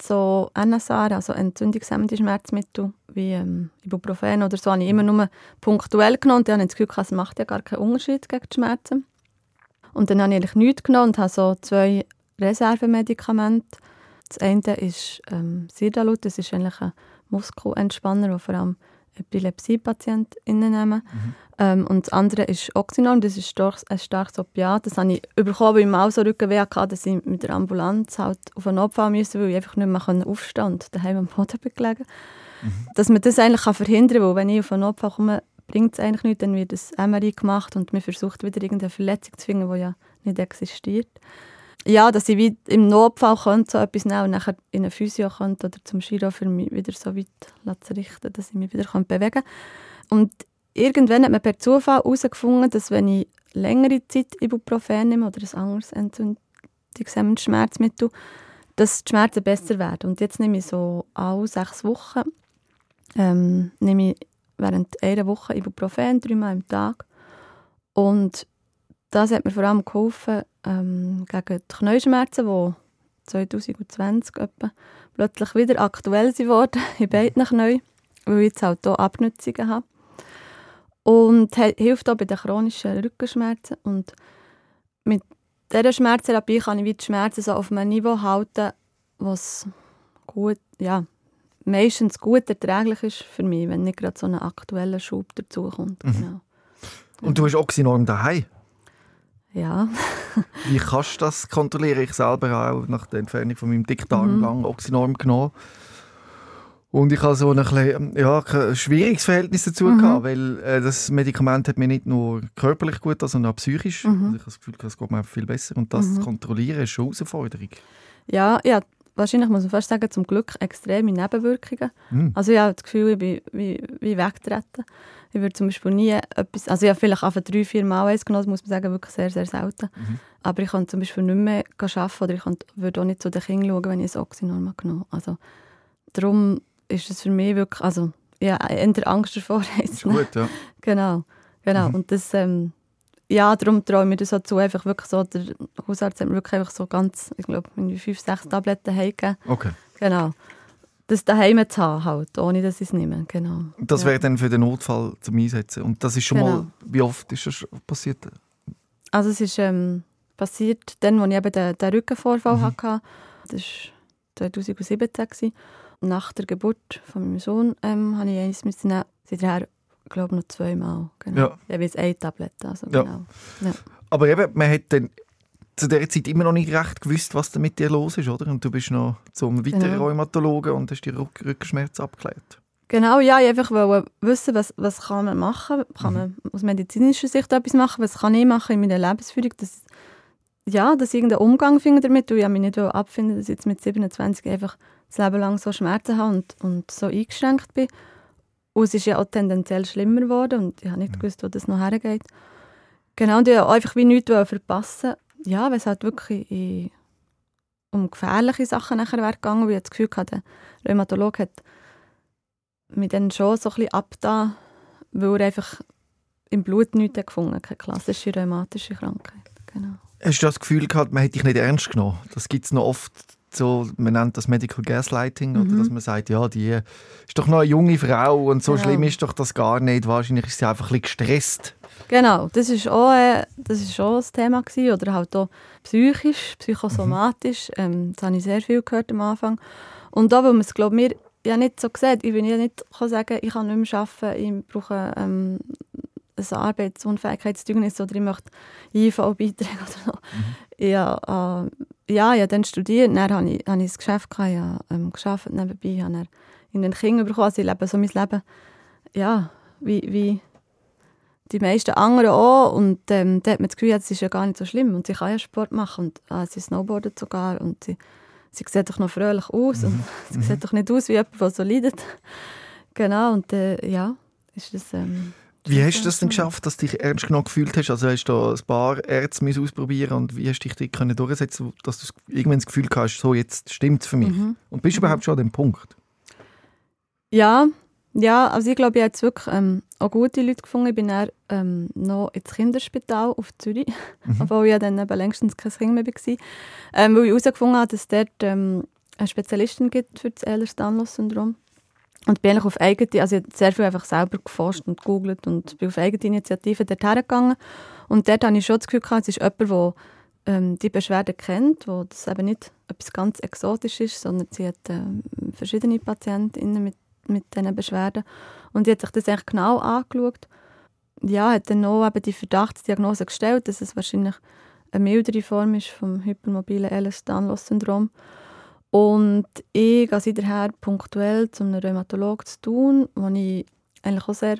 [SPEAKER 4] so NSR, also entzündungshemmende Schmerzmittel wie ähm, Ibuprofen oder so, habe ich immer nur punktuell genommen und dann habe ich das Gefühl, es macht ja gar keinen Unterschied gegen die Schmerzen. Und dann habe ich eigentlich nichts genommen und habe so zwei Reservemedikamente. Das eine ist ähm, Sirdalut, das ist eigentlich ein Muskelentspanner, den vor allem Epilepsie-PatientInnen nehmen. Ähm, und das andere ist Oxynorm, das ist ein starkes Opiat. Das habe ich bekommen, weil ich mal so Rückenweh hatte, dass ich mit der Ambulanz halt auf einen Notfall musste, weil ich einfach nicht mehr aufstehen konnte und daheim am Boden gelegen. Dass man das eigentlich kann verhindern kann, weil wenn ich auf einen Notfall komme, bringt es eigentlich nichts, dann wird das MRI gemacht und man versucht wieder irgendeine Verletzung zu finden, die ja nicht existiert. Ja, dass ich wie im Notfall könnte so etwas nehmen und nachher in eine Physio könnte oder zum Chiro für mich wieder so weit zu richten, dass ich mich wieder bewegen kann. Und irgendwann hat man per Zufall herausgefunden, dass wenn ich längere Zeit Ibuprofen nehme oder ein anderes entzündungshemmendes Schmerzmittel, dass die Schmerzen besser werden. Und jetzt nehme ich so alle sechs Wochen ähm, nehme ich während einer Woche Ibuprofen, dreimal am Tag. Und das hat mir vor allem geholfen ähm, gegen die Knieschmerzen, die 2020 etwa plötzlich wieder aktuell sind worden, <laughs> in beiden Knien, weil ich jetzt halt hier Abnutzungen habe. Und hilft auch bei den chronischen Rückenschmerzen. Und mit dieser Schmerztherapie kann ich die Schmerzen so auf einem Niveau halten, was gut, ja, meistens gut erträglich ist für mich, wenn nicht gerade so ein aktueller Schub dazukommt. Genau.
[SPEAKER 3] Und du hast Oxynorm daheim.
[SPEAKER 4] Ja. <laughs>
[SPEAKER 3] Wie kannst du das kontrollieren? Ich selber auch nach der Entfernung von meinem Dickdarm
[SPEAKER 4] Mhm.
[SPEAKER 3] lang Oxynorm genommen. Und ich habe so ein, bisschen, ja, ein schwieriges Verhältnis dazu
[SPEAKER 4] Mhm.
[SPEAKER 3] gehabt, weil äh, das Medikament hat mir nicht nur körperlich gut, sondern auch psychisch.
[SPEAKER 4] Mhm.
[SPEAKER 3] Also ich habe das Gefühl, es geht mir viel besser. Und das zu kontrollieren ist schon eine Herausforderung.
[SPEAKER 4] Ja, ja, wahrscheinlich muss man fast sagen, zum Glück extreme Nebenwirkungen.
[SPEAKER 3] Mhm.
[SPEAKER 4] Also ich habe das Gefühl, ich bin wie, wie weggetreten. Ich würde zum Beispiel nie etwas, also ich habe vielleicht einfach drei, vier Mal eins genommen, das muss man sagen, wirklich sehr, sehr selten. Aber ich kann zum Beispiel nicht mehr arbeiten oder ich kann, würde auch nicht zu den Kindern schauen, wenn ich ein Oxynorm genommen habe. Also darum ist es für mich wirklich, also ja, eher Angst davor. <laughs>
[SPEAKER 3] Ist gut, ja.
[SPEAKER 4] Genau, genau.
[SPEAKER 3] Mhm.
[SPEAKER 4] Und das, ähm, ja, darum traue ich mir das zu, einfach wirklich so, der Hausarzt hat mir wirklich einfach so ganz, ich glaube, fünf, sechs Tabletten heimgegeben.
[SPEAKER 3] Okay.
[SPEAKER 4] Genau. Das daheim zu haben, halt, ohne dass ich es nehme. Genau.
[SPEAKER 3] Das
[SPEAKER 4] ja.
[SPEAKER 3] wäre dann für den Notfall zum Einsetzen. Und das ist schon
[SPEAKER 4] Genau.
[SPEAKER 3] mal, wie oft ist das passiert?
[SPEAKER 4] Also es ist ähm, passiert, dann, als ich eben den, den Rückenvorfall
[SPEAKER 3] Mhm.
[SPEAKER 4] hatte. Das war 2017. gewesen. Nach der Geburt von meinem Sohn ähm, habe ich eins müssen. Seither, glaube noch zweimal. Genau.
[SPEAKER 3] Ja.
[SPEAKER 4] Jeweils eine Tablette. Also,
[SPEAKER 3] Ja.
[SPEAKER 4] genau.
[SPEAKER 3] Aber eben, man hat dann zu dieser Zeit immer noch nicht recht gewusst, was da mit dir los ist, oder? Und du bist noch zum weiteren
[SPEAKER 4] Genau.
[SPEAKER 3] Rheumatologen und hast die Rück Rückenschmerzen abgeklärt.
[SPEAKER 4] Genau, ja, ich einfach wollte wissen, was, was kann man machen kann. man aus medizinischer Sicht etwas machen? Was kann ich machen in meiner Lebensführung? Dass, ja, dass ich irgendeinen Umgang finde damit. Und ich mich nicht abfinden, dass ich jetzt mit 27 einfach das Leben lang so Schmerzen habe und, und so eingeschränkt bin. Und es ist ja auch tendenziell schlimmer geworden und ich habe nicht gewusst, wo das noch hergeht. Genau, und ich wollte einfach wie nichts verpassen. Ja, weil es halt wirklich in, um gefährliche Sachen nachher wäre gegangen, weil ich das Gefühl hatte, der Rheumatologe hat mich dann schon so ein bisschen abgetan, weil er einfach im Blut nichts gefunden hat, keine klassische rheumatische Krankheit. Genau.
[SPEAKER 3] Hast du das Gefühl gehabt, man hätte dich nicht ernst genommen? Das gibt es noch oft so, man nennt das Medical Gaslighting, oder
[SPEAKER 4] Mhm.
[SPEAKER 3] dass man sagt, ja, die ist doch noch eine junge Frau und so
[SPEAKER 4] Genau.
[SPEAKER 3] schlimm ist doch das gar nicht. Wahrscheinlich ist sie einfach ein bisschen gestresst.
[SPEAKER 4] Genau, das ist auch, äh, das ist auch das Thema gewesen, oder halt auch psychisch, psychosomatisch. Ähm, das habe ich sehr viel gehört am Anfang. Und da, weil man es, glaube mir ja nicht so sieht, ich will ja nicht kann sagen, ich kann nicht mehr arbeiten, ich brauche ähm, ein Arbeitsunfähigkeitszeugnis oder ich möchte IV beitragen oder so. Ja, äh, ja, ich habe dann studiert, dann habe ich, habe ich ein Geschäft gehabt, habe ähm, gearbeitet nebenbei, habe dann in den Kindern bekommen, also ich lebe so mein Leben, ja, wie, wie die meisten anderen auch. Und ähm, da hat man das Gefühl, ja, das ist ja gar nicht so schlimm. Und sie kann ja Sport machen. Und ah, sie snowboardet sogar. Und sie, sie sieht doch noch fröhlich aus. Und <laughs> sie sieht doch nicht aus wie jemand, der so leidet. Genau, und äh, ja, ist das... Ähm,
[SPEAKER 3] Wie hast du das denn geschafft, dass du dich ernst genug gefühlt hast? Also hast du da ein paar Ärzte müssen ausprobieren und wie hast du dich können durchsetzen, dass du irgendwann das Gefühl hast, so jetzt stimmt es für mich?
[SPEAKER 4] Mhm.
[SPEAKER 3] Und bist du überhaupt schon an dem Punkt?
[SPEAKER 4] Ja, ja, also ich glaube, ich habe jetzt wirklich ähm, auch gute Leute gefunden. Ich bin dann ähm, noch ins Kinderspital auf Zürich, <laughs> obwohl ich ja dann eben längstens kein Kind mehr war. Ähm, weil ich herausgefunden habe, dass es dort ähm, eine Spezialistin gibt für das Ehlers-Danlos-Syndrom. Und bin eigentlich auf eigene, also ich habe sehr viel einfach selber geforscht und gegoogelt und bin auf eigene Initiative dort hergegangen. Und dort habe ich schon das Gefühl gehabt, es ist jemand, der ähm, die Beschwerden kennt, wo das eben nicht etwas ganz Exotisches ist, sondern sie hat ähm, verschiedene PatientInnen mit, mit diesen Beschwerden. Und sie hat sich das echt genau angeschaut. Ja, hat dann noch eben die Verdachtsdiagnose gestellt, dass es wahrscheinlich eine mildere Form ist vom hypermobilen Ehlers-Danlos-Syndrom. Und ich gehe seither punktuell zu einem Rheumatologen zu tun, wo ich eigentlich auch sehr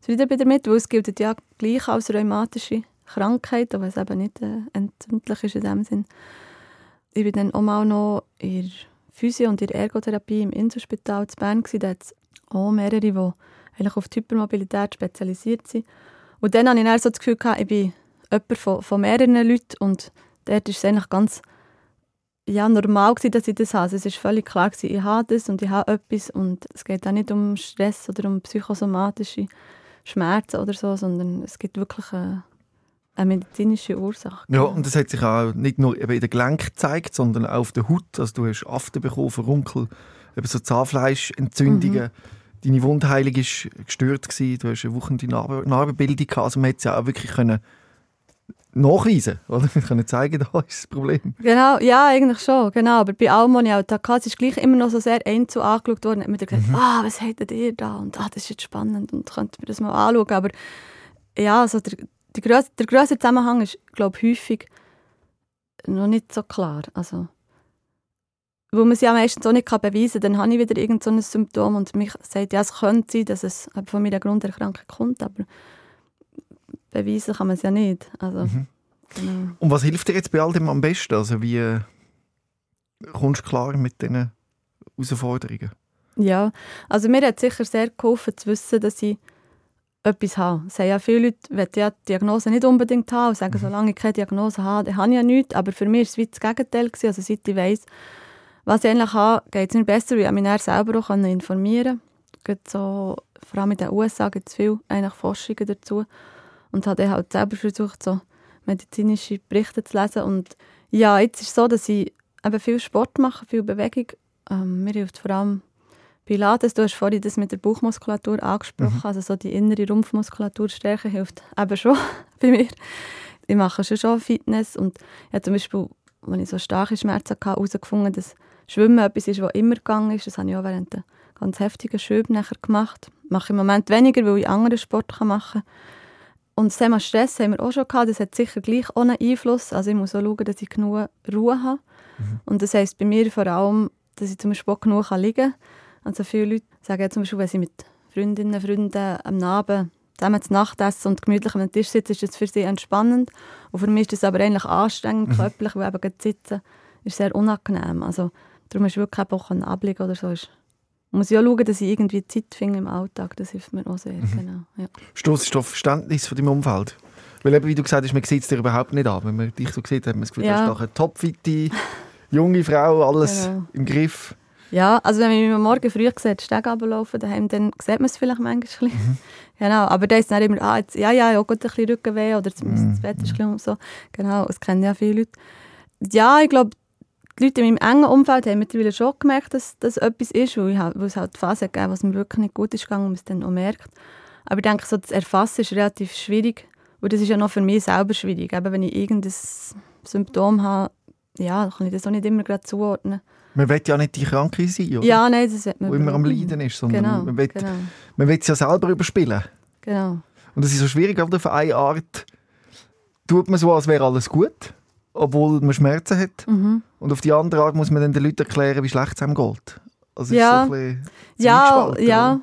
[SPEAKER 4] zufrieden bin damit, weil es gilt ja gleich als rheumatische Krankheit, aber es eben nicht äh, entzündlich ist in dem Sinn. Ich bin dann auch mal noch in der Physio- und in der Ergotherapie im Inselspital zu Bern gewesen. Da hat auch mehrere, die eigentlich auf die Hypermobilität spezialisiert sind. Und dann hatte ich dann so das Gefühl, ich bin jemand von, von mehreren Leuten und dort ist es eigentlich ganz ja, normal gewesen, dass ich das habe. Also es ist völlig klar gewesen, ich habe das und ich habe etwas und es geht auch nicht um Stress oder um psychosomatische Schmerzen oder so, sondern es gibt wirklich eine, eine medizinische Ursache.
[SPEAKER 3] Ja, und das hat sich auch nicht nur eben in den Gelenken gezeigt, sondern auch auf der Haut. Also du hast Aften bekommen, Verunkel, eben so Zahnfleischentzündungen. Deine Wundheilung war gestört, gewesen. du hast eine wuchende Narbe- Narbenbildung gehabt. Also man hätte es ja auch wirklich können nachweisen oder? Wir können zeigen, da ist das Problem.
[SPEAKER 4] Genau, ja, eigentlich schon, genau. Aber bei allem, was ich auch da hatte, es ist gleich immer noch so sehr einzeln angeschaut worden. Hat mir gesagt, ah, was hättet ihr da? Und ah, das ist jetzt spannend und könnt mir das mal anschauen. Aber ja, also der, der, grösse, der grösste Zusammenhang ist, glaube ich, häufig noch nicht so klar. Also, weil man es ja meistens auch nicht beweisen kann, dann habe ich wieder irgend so ein Symptom und mich sagt, ja, es könnte sein, dass es von meiner Grunderkrankung kommt, aber beweisen kann man es ja nicht. Also, genau.
[SPEAKER 3] Und was hilft dir jetzt bei all dem am besten? Also wie äh, kommst du klar mit diesen Herausforderungen?
[SPEAKER 4] Ja, also mir hat sicher sehr geholfen zu wissen, dass ich etwas habe. Es haben ja viele Leute ja die Diagnose nicht unbedingt haben und sagen, solange ich keine Diagnose habe, dann habe ich ja nichts. Aber für mich war es wie das Gegenteil. Gewesen. Also seit ich weiss, Was ich eigentlich habe, geht es mir besser, weil ich mich selber auch informieren konnte. So, vor allem in den USA gibt es viele eigentlich Forschungen dazu. Und habe dann halt selber versucht, so medizinische Berichte zu lesen. Und ja, jetzt ist es so, dass ich eben viel Sport mache, viel Bewegung. Ähm, mir hilft vor allem Pilates. Du hast vorhin das mit der Bauchmuskulatur angesprochen. Mhm. Also so die innere Rumpfmuskulatur stärken hilft eben schon <laughs> bei mir. Ich mache schon, schon Fitness und ich habe zum Beispiel, als ich so starke Schmerzen hatte, herausgefunden, dass Schwimmen etwas ist, was immer gegangen ist. Das habe ich auch während der ganz heftigen Schübe nachher gemacht. Mache im Moment weniger, weil ich anderen Sport machen kann. Und das Thema Stress haben wir auch schon gehabt. Das hat sicher gleich auch einen Einfluss. Also ich muss auch schauen, dass ich genug Ruhe habe. Mhm. Und das heisst bei mir vor allem, dass ich zum Beispiel auch genug liegen kann. Also viele Leute sagen ja zum Beispiel, wenn sie mit Freundinnen und Freunden am Abend zusammen zu Nacht essen und gemütlich am Tisch sitzen, ist das für sie entspannend. Und für mich ist das aber eigentlich anstrengend, mhm. körperlich, weil eben sitzen ist sehr unangenehm. Also darum ist wirklich keine Woche ablegen oder so. Ist muss auch schauen, dass ich irgendwie Zeit finde im Alltag. Das hilft mir auch sehr. Mhm. Genau, ja.
[SPEAKER 3] Stossest du auf Verständnis von deinem Umfeld? Weil eben, wie du gesagt hast, man sieht es dir überhaupt nicht an. Wenn man dich so sieht, hat man das Gefühl, ja. du bist eine topfitte, junge Frau, alles genau. im Griff.
[SPEAKER 4] Ja, also wenn man mich morgen früh sieht, Steg runterlaufen daheim, dann sieht man es vielleicht manchmal. Mhm. <laughs> Genau, aber da ist dann immer, ah, jetzt, ja, ja, ja, gut, ein bisschen Rückenweh oder zumindest mhm. das Bett ist ein bisschen so. Genau, das kennen ja viele Leute. Ja, ich glaube, die Leute in meinem engen Umfeld haben mittlerweile schon gemerkt, dass das etwas ist, weil, ich, weil es halt Phasen gegeben was mir wirklich nicht gut ist gegangen und man es dann auch merkt. Aber ich denke, so das Erfassen ist relativ schwierig, weil das ist ja noch für mich selber schwierig. Eben, wenn ich irgendein Symptom habe, ja, kann ich das auch nicht immer gerade zuordnen.
[SPEAKER 3] Man will ja nicht die Kranke sein, oder?
[SPEAKER 4] Ja, nein, das wird
[SPEAKER 3] man Wo immer am Leiden ist, sondern genau, man, will, genau. man will es ja selber überspielen.
[SPEAKER 4] Genau.
[SPEAKER 3] Und es ist so schwierig, auf eine Art tut man so, als wäre alles gut obwohl man Schmerzen hat. Mhm. Und auf die andere Art muss man dann den Leuten erklären, wie schlecht es einem geht. Also
[SPEAKER 4] ja, so ein ja, ja.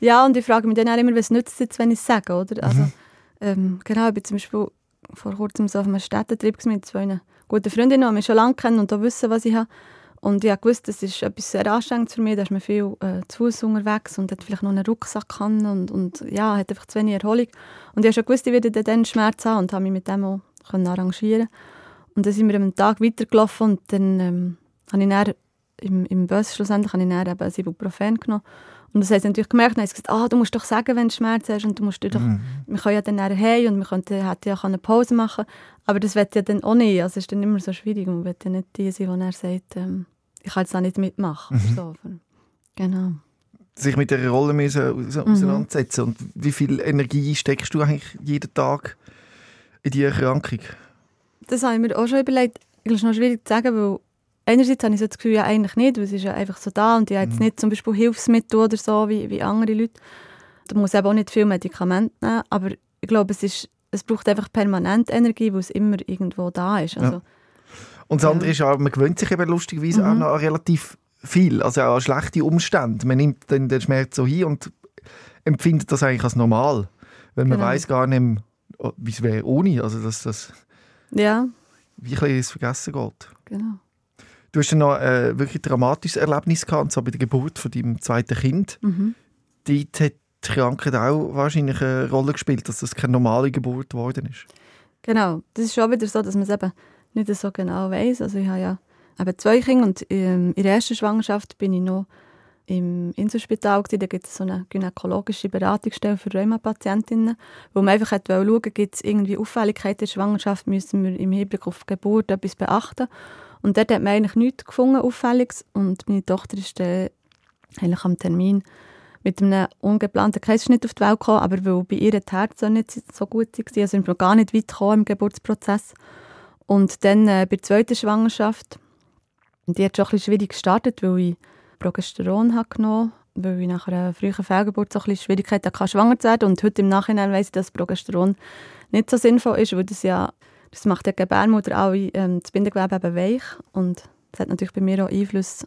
[SPEAKER 4] ja, und ich frage mich dann auch immer, was nützt es jetzt, wenn ich es sage, oder? Also, mhm. ähm, genau, ich bin zum Beispiel vor kurzem so auf einem Städtetrip mit zwei guten Freundinnen, die mich schon lange kennen und auch wissen, was ich habe. Und ich wusste, das ist etwas sehr anstrengend für mich. Da ist man viel äh, zu Fuß unterwegs und hat vielleicht noch einen Rucksack und, und ja, hat einfach zu wenig Erholung. Und ich habe schon gewusst, ich werde dann Schmerz haben und habe mich mit dem auch arrangieren und dann sind wir am Tag weitergelaufen und dann ähm, habe ich dann im, im Bus schlussendlich habe ich dann eben Ibuprofen genommen. Und das haben sie natürlich gemerkt, haben sie gesagt, ah, du musst doch sagen, wenn du Schmerzen hast und du musst doch, mhm. wir können ja dann heim und wir könnten, hätten ja eine Pause machen aber das wird ja dann auch nicht, also es ist dann immer so schwierig, man will ja nicht die sein, die er sagt, ähm, ich kann jetzt auch nicht mitmachen. Mhm. So. Genau.
[SPEAKER 3] Sich mit dieser Rolle müssen mhm. auseinandersetzen und wie viel Energie steckst du eigentlich jeden Tag in diese Erkrankung?
[SPEAKER 4] Das habe ich mir auch schon überlegt. Das ist noch schwierig zu sagen, weil einerseits habe ich so das Gefühl, ja eigentlich nicht, weil es ist ja einfach so da und ich habe jetzt mhm. nicht zum Beispiel Hilfsmittel oder so wie, wie andere Leute. Da muss eben auch nicht viel Medikamente nehmen, aber ich glaube, es, ist, es braucht einfach permanent Energie, weil es immer irgendwo da ist. Also, ja.
[SPEAKER 3] Und das andere ist auch, man gewöhnt sich eben lustigerweise mhm. auch noch relativ viel, also auch an schlechte Umstände. Man nimmt dann den Schmerz so hin und empfindet das eigentlich als normal, weil man genau. weiß gar nicht, wie es wäre ohne. Also das, das
[SPEAKER 4] ja.
[SPEAKER 3] Wie ein ins Vergessen geht.
[SPEAKER 4] Genau.
[SPEAKER 3] Du hast dann noch ein äh, wirklich dramatisches Erlebnis gehabt, so bei der Geburt von deinem zweiten Kind. Mhm. Dort hat die Krankheit auch wahrscheinlich eine Rolle gespielt, dass das keine normale Geburt geworden ist.
[SPEAKER 4] Genau. Das ist schon wieder so, dass man es eben nicht so genau weiß. Also ich habe ja eben zwei Kinder und in der ersten Schwangerschaft bin ich noch im Inselspital. Da gibt es so eine gynäkologische Beratungsstelle für Rheumapatientinnen, wo man einfach schauen wollte, gibt es irgendwie Auffälligkeiten in der Schwangerschaft, müssen wir im Hinblick auf die Geburt etwas beachten. Und dort hat man eigentlich nichts gefunden, Auffälliges. Und meine Tochter ist dann eigentlich am Termin mit einem ungeplanten Kaiserschnitt auf die Welt gekommen, aber weil bei ihr das Herz nicht so gut war, also sind wir gar nicht weit gekommen im Geburtsprozess. Und dann äh, bei der zweiten Schwangerschaft, die hat schon ein bisschen schwierig gestartet, weil ich Progesteron habe genommen weil ich nach einer frühen Fehlgeburt so ein Schwierigkeiten hatte, schwanger zu werden. Und heute im Nachhinein weiss ich, dass Progesteron nicht so sinnvoll ist, weil das ja, das macht die Gebärmutter auch ähm, das Bindegewebe eben weich. Und das hat natürlich bei mir auch Einfluss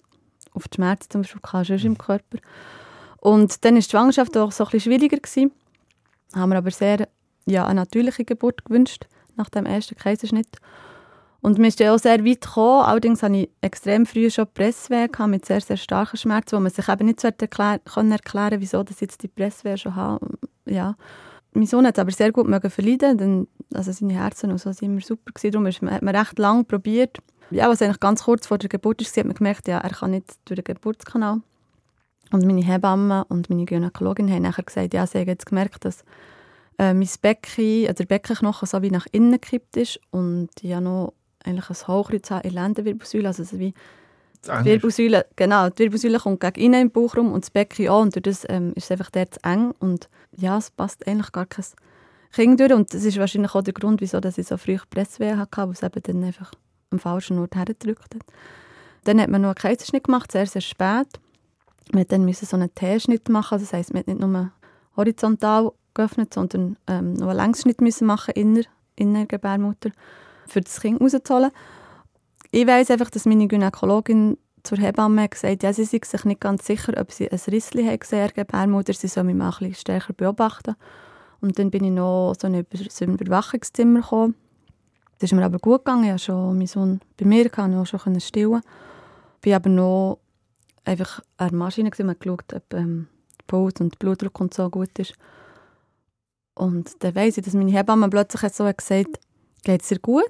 [SPEAKER 4] auf die Schmerzen zum Beispiel im Körper. Und dann war die Schwangerschaft auch so ein schwieriger. Gewesen. Haben wir aber sehr ja, eine natürliche Geburt gewünscht, nach dem ersten Kaiserschnitt. Und wir sind auch sehr weit gekommen. Allerdings hatte ich extrem früh schon Presswehe mit sehr, sehr starken Schmerzen, wo man sich eben nicht so erklär können erklären wieso ich jetzt die Presswehe schon habe. Ja. Mein Sohn hat es aber sehr gut verleiden, denn also seine Herzen und so sind immer super gewesen. Darum hat man recht lange probiert. Ja, was eigentlich ganz kurz vor der Geburt ist, hat man gemerkt, ja, er kann nicht durch den Geburtskanal. Und meine Hebamme und meine Gynäkologin haben nachher gesagt, ja, sie haben jetzt gemerkt, dass äh, mein Becken, also der Beckenknochen so wie nach innen gekippt ist und ja noch eigentlich ein Hochkreuz in der Lendenwirbelsäule, also so wie die Wirbelsäule, genau, die Wirbelsäule kommt gegen innen im Bauchraum und das Becken auch und durch das ähm, ist es einfach dort zu eng und ja, es passt eigentlich gar kein Kind durch und das ist wahrscheinlich auch der Grund, wieso dass ich so früh Presswehen hatte, weil es eben dann einfach am falschen Ort hergedrückt hat. Dann hat man noch einen Kaiserschnitt gemacht, sehr, sehr spät. Wir dann müssen so einen T-Schnitt machen, das heisst, wir hat nicht nur horizontal geöffnet, sondern ähm, noch einen Längsschnitt müssen machen in der, in der Gebärmutter, für das Kind rauszuholen. Ich weiss einfach, dass meine Gynäkologin zur Hebamme gesagt hat, ja, sie sind sich nicht ganz sicher, ob sie ein Rissli haben gesehen in der Gebärmutter, sie soll mich mal ein bisschen stärker beobachten. Und dann bin ich noch so in ein Überwachungszimmer gekommen. Das ist mir aber gut gegangen, ich hatte schon meinen Sohn bei mir, kann auch schon stillen. Ich war aber noch einfach an der Maschine und geschaut, ob ähm, Puls und Blutdruck und so gut ist. Und dann weiss ich, dass meine Hebamme plötzlich so gesagt geht es dir gut?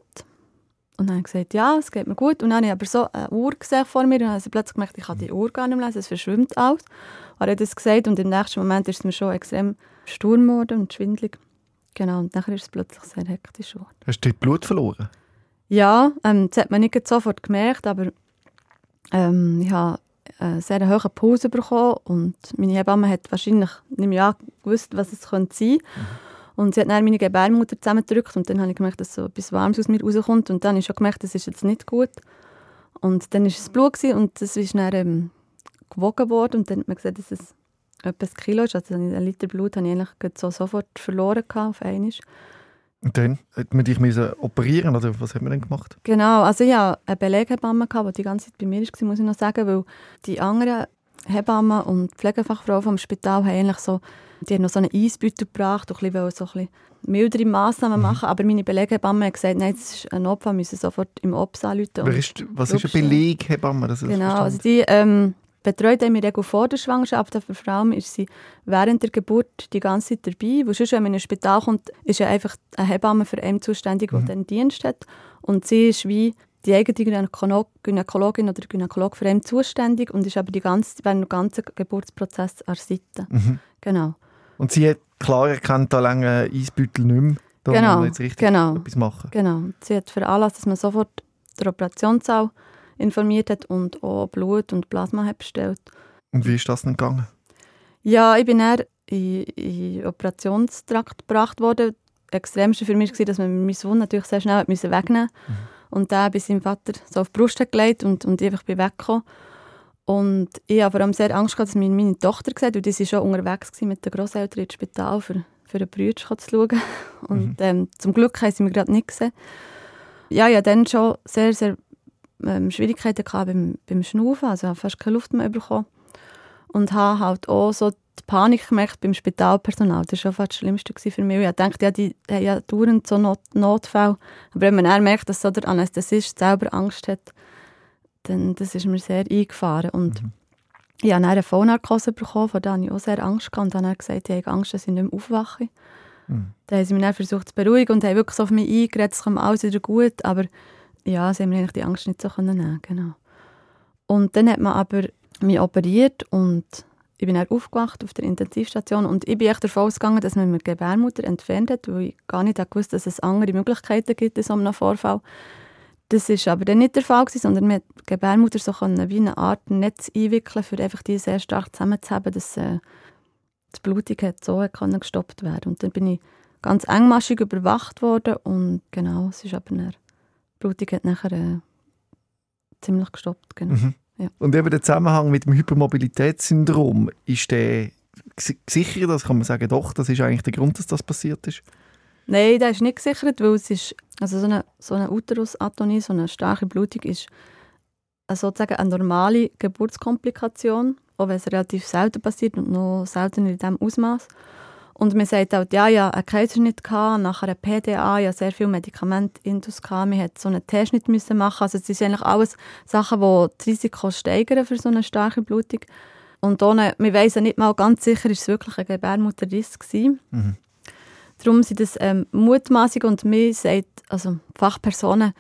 [SPEAKER 4] Und dann habe ich gesagt, ja, es geht mir gut. Und dann habe ich aber so eine Uhr gesehen vor mir und dann habe ich plötzlich gemerkt, ich kann die Uhr gar nicht mehr lesen, es verschwimmt alles. Und er hat das gesagt und im nächsten Moment ist es mir schon extrem sturm geworden und schwindelig. Genau, und dann ist es plötzlich sehr hektisch geworden.
[SPEAKER 3] Hast du Blut verloren?
[SPEAKER 4] Ja, ähm, das hat man nicht sofort gemerkt, aber ähm, ich habe einen sehr hohen Puls bekommen und meine Hebamme hat wahrscheinlich nicht mehr gewusst, was es sein könnte. Mhm. Und sie hat dann meine Gebärmutter zusammengedrückt und dann habe ich gemerkt, dass so etwas Warmes aus mir rauskommt und dann habe ich schon gemerkt, das ist jetzt nicht gut. Und dann war es Blut und das ist dann ähm, gewogen worden und dann hat man gesehen, dass es etwa ein Kilo ist. Also ein Liter Blut habe ich eigentlich so sofort verloren auf einmal.
[SPEAKER 3] Und dann hat man dich operieren oder was hat man dann gemacht?
[SPEAKER 4] Genau, also ich hatte eine Beleghebamme, die die ganze Zeit bei mir war, muss ich noch sagen, weil die anderen Hebammen und Pflegefachfrauen vom Spital haben eigentlich so, die haben noch so einen Eisbeutel gebracht und ein bisschen, so ein bisschen mildere Massnahmen mhm. machen, aber meine Beleghebamme hat gesagt, nein, das ist ein Opfer, wir müssen sofort im Ops anrufen.
[SPEAKER 3] Ist, was ist eine Beleghebamme?
[SPEAKER 4] genau, also die ähm, betreut haben wir vor der Schwangerschaft, aber vor allem ist sie während der Geburt die ganze Zeit dabei, weil sonst, wenn man in ein Spital kommt, ist ja einfach eine Hebamme für einen zuständig, mhm. die dann Dienst hat und sie ist wie die eigene Gynäkologin oder Gynäkolog für einen zuständig und ist aber die ganze, während dem ganzen Geburtsprozess an der Seite. Mhm. Genau.
[SPEAKER 3] Und sie hat klar erkannt, da lange Eisbeutel nicht mehr, da
[SPEAKER 4] genau.
[SPEAKER 3] muss man jetzt richtig
[SPEAKER 4] genau.
[SPEAKER 3] etwas machen.
[SPEAKER 4] Genau. Sie hat veranlasst, dass man sofort den Operationssaal informiert hat und auch Blut und Plasma hat bestellt.
[SPEAKER 3] Und wie ist das denn gegangen?
[SPEAKER 4] Ja, ich bin dann in, in den Operationstrakt gebracht worden. Das Extremste für mich war, dass man meinen Sohn natürlich sehr schnell wegnehmen musste. Mhm. Und der bei seinem Vater so auf die Brust gelegt und, und ich einfach bin weggekommen. Und ich habe vor allem sehr Angst gehabt, dass meine, meine Tochter gesagt und die war schon unterwegs mit den Großeltern ins Spital, für, für einen Bruder zu schauen. <laughs> Und mhm. ähm, zum Glück haben sie mich gerade nicht gesehen. Ja, ich hatte dann schon sehr, sehr ähm, Schwierigkeiten gehabt beim, beim Schnaufen, also habe fast keine Luft mehr bekommen. Und habe halt auch so die Panik gemerkt beim Spitalpersonal. Das war schon fast das Schlimmste für mich. Ich dachte, ja, die haben ja dauernd so Not Notfälle. Aber wenn man dann merkt, dass so der Anästhesist selber Angst hat, dann das ist mir sehr eingefahren. Und mhm. ich habe eine Vollnarkose bekommen, von der hatte ich auch sehr Angst gehabt. Und dann habe gesagt, ich habe Angst, dass ich nicht mehr aufwache. Mhm. Dann haben sie mich dann versucht zu beruhigen und haben wirklich so auf mich eingeredet, es kommt alles wieder gut. Aber ja, sie haben mir die Angst nicht so nehmen genau. Und dann hat man aber mich operiert und ich bin dann aufgewacht auf der Intensivstation und ich bin echt davon ausgegangen, dass man mir die Gebärmutter entfernt hat, weil ich gar nicht gewusst dass es andere Möglichkeiten gibt in so einem Vorfall. Das war aber dann nicht der Fall, sondern man die Gebärmutter so wie eine Art Netz einwickeln, für einfach die sehr stark zusammenzuhaben, dass äh, die Blutung hat so kann gestoppt werden. Und dann bin ich ganz engmaschig überwacht worden und genau, es ist aber dann Blutung hat nachher äh, ziemlich gestoppt. Genau. Mhm. Ja.
[SPEAKER 3] Und eben der Zusammenhang mit dem Hypermobilitätssyndrom, ist der gesichert? Das kann man sagen, doch, das ist eigentlich der Grund, dass das passiert ist?
[SPEAKER 4] Nein, das ist nicht gesichert, weil es ist, also so eine, so eine Uterusatonie, so eine starke Blutung ist sozusagen eine normale Geburtskomplikation, auch wenn es relativ selten passiert und noch seltener in diesem Ausmaß. Und man sagt auch, ja, ja, einen Kaiserschnitt gehabt, nachher ein PDA, ja, sehr viel Medikamente intus gehabt, man musste so einen T-Schnitt müssen machen. Also es sind eigentlich alles Sachen, die das Risiko steigern für so eine starke Blutung. Und ohne, wir wissen nicht mal ganz sicher, ist es wirklich ein Gebärmutterriss gewesen. Mhm. Darum sind das ähm, Mutmaßungen und mir sagt, also Fachpersonen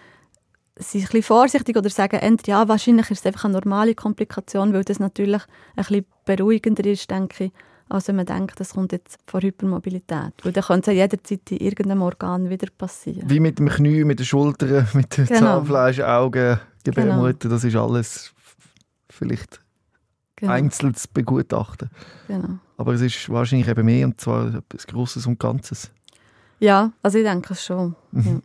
[SPEAKER 4] sind ein bisschen vorsichtig oder sagen entweder, ja, wahrscheinlich ist es einfach eine normale Komplikation, weil das natürlich ein bisschen beruhigender ist, denke ich, als wenn man denkt, das kommt jetzt von Hypermobilität. Weil dann könnte es ja jederzeit in irgendeinem Organ wieder passieren.
[SPEAKER 3] Wie mit dem Knie, mit den Schultern, <laughs> mit dem
[SPEAKER 4] Genau.
[SPEAKER 3] Zahnfleisch, Augen, Gebärmutter, das ist alles vielleicht
[SPEAKER 4] Genau,
[SPEAKER 3] einzeln zu begutachten.
[SPEAKER 4] genau.
[SPEAKER 3] Aber es ist wahrscheinlich eben mehr, und zwar etwas Grosses und Ganzes.
[SPEAKER 4] Ja, also ich denke es schon. Ja.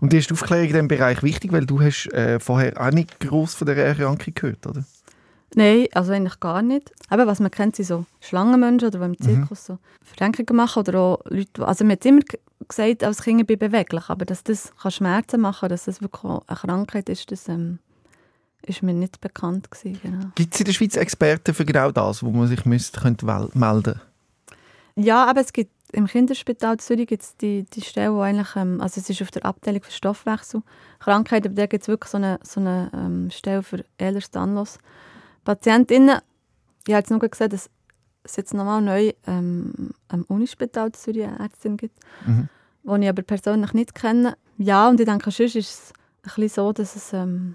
[SPEAKER 3] Und ist die Aufklärung in diesem Bereich wichtig, weil du hast äh, vorher auch nicht gross von dieser Erkrankung gehört, oder?
[SPEAKER 4] Nein, also eigentlich gar nicht. Aber was man kennt, sind so Schlangenmenschen oder die im Zirkus so Verrenkungen machen oder auch Leute, also man hat immer gesagt, als Kind bin ich beweglich, aber dass das kann Schmerzen machen kann, dass das wirklich eine Krankheit ist, das ähm, ist mir nicht bekannt gewesen, genau.
[SPEAKER 3] Gibt es in der Schweiz Experten für genau das, wo man sich müsste, könnte melden
[SPEAKER 4] Ja, aber es gibt im Kinderspital Zürich gibt es die, die Stelle, wo eigentlich, ähm, also es ist auf der Abteilung für Stoffwechselkrankheiten, aber da gibt es wirklich so eine, so eine ähm, Stelle für Ehlers-Danlos. Patientinnen, ich habe jetzt nur gesehen, dass es jetzt nochmal neu ähm, am Unispital Zürich eine Ärztin gibt,
[SPEAKER 3] Mhm.
[SPEAKER 4] die ich aber persönlich nicht kenne. Ja, und ich denke, sonst ist es ein bisschen so, dass es ähm,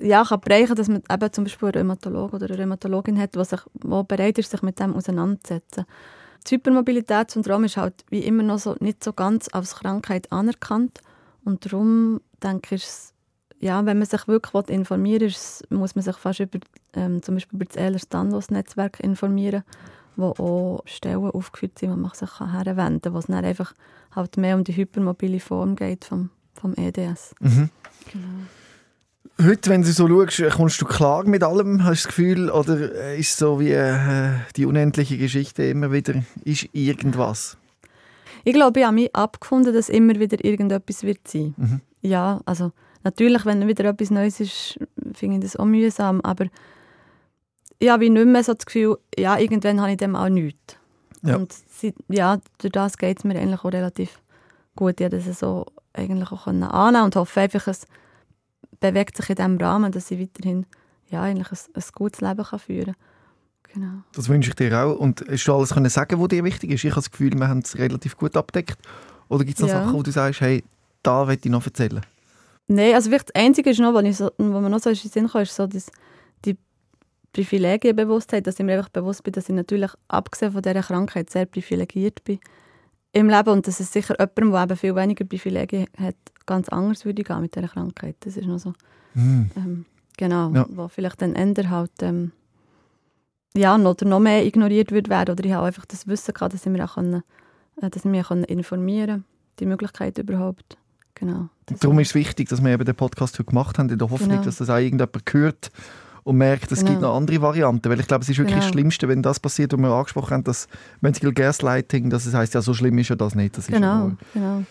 [SPEAKER 4] ja, kann bereichen, dass man eben zum Beispiel einen Rheumatologen oder eine Rheumatologin hat, die sich, wo bereit ist, sich mit dem auseinanderzusetzen. Das Hypermobilitätssyndrom ist halt wie immer noch so, nicht so ganz als Krankheit anerkannt. Und darum denke ich, ja, wenn man sich wirklich informieren will, muss man sich fast über, ähm, zum Beispiel über das Ehlers-Danlos-Netzwerk informieren, wo auch Stellen aufgeführt sind, wo man sich kann herwenden kann, wo es dann einfach halt mehr um die hypermobile Form geht vom, vom EDS.
[SPEAKER 3] Mhm. Heute, wenn du so schaust, kommst du klar mit allem, hast du das Gefühl, oder äh, ist es so wie äh, die unendliche Geschichte immer wieder, ist irgendwas?
[SPEAKER 4] Ich glaube, ich habe mich abgefunden, dass immer wieder irgendetwas wird sein.
[SPEAKER 3] Mhm.
[SPEAKER 4] Ja, also natürlich, wenn wieder etwas Neues ist, finde ich das auch mühsam, aber ich habe wie nicht mehr so das Gefühl, ja, irgendwann habe ich dem auch nichts.
[SPEAKER 3] Ja.
[SPEAKER 4] Und sie, ja, durch das geht es mir eigentlich auch relativ gut. Ich habe das so eigentlich auch annehmen und hoffe einfach, es bewegt sich in diesem Rahmen, dass ich weiterhin ja, eigentlich ein, ein gutes Leben kann führen kann. Genau.
[SPEAKER 3] Das wünsche ich dir auch. Und hast du alles können sagen, was dir wichtig ist? Ich habe das Gefühl, wir haben es relativ gut abdeckt. Oder gibt es noch
[SPEAKER 4] Ja.
[SPEAKER 3] Sachen, wo du sagst, hey, da will ich noch erzählen?
[SPEAKER 4] Nein, also vielleicht das Einzige ist noch, was, ich so, was mir noch so in den Sinn kam, ist so dass die Privilegienbewusstheit, dass ich mir einfach bewusst bin, dass ich natürlich abgesehen von dieser Krankheit sehr privilegiert bin im Leben und dass es sicher jemandem, der eben viel weniger Privilegien hat, ganz anders würde gehen mit dieser Krankheit. Das ist noch so,
[SPEAKER 3] Hm.
[SPEAKER 4] ähm, genau,
[SPEAKER 3] Ja.
[SPEAKER 4] wo vielleicht dann ändert halt, ähm, ja, noch- oder noch mehr ignoriert wird werden oder ich habe einfach das Wissen gehabt, dass ich mich auch können, äh, dass ich mich auch können informieren die Möglichkeit überhaupt, genau. Das-
[SPEAKER 3] Darum ist es wichtig, dass wir eben den Podcast heute gemacht haben, in der Hoffnung,
[SPEAKER 4] Genau.
[SPEAKER 3] dass das auch irgendjemand hört und merkt, es
[SPEAKER 4] Genau.
[SPEAKER 3] gibt noch andere Varianten. Weil ich glaube, es ist wirklich
[SPEAKER 4] Genau.
[SPEAKER 3] das Schlimmste, wenn das passiert, was wir angesprochen haben, das Medical Gaslighting, dass es heisst, ja, so schlimm ist ja das nicht. Das
[SPEAKER 4] Genau,
[SPEAKER 3] nur-
[SPEAKER 4] genau.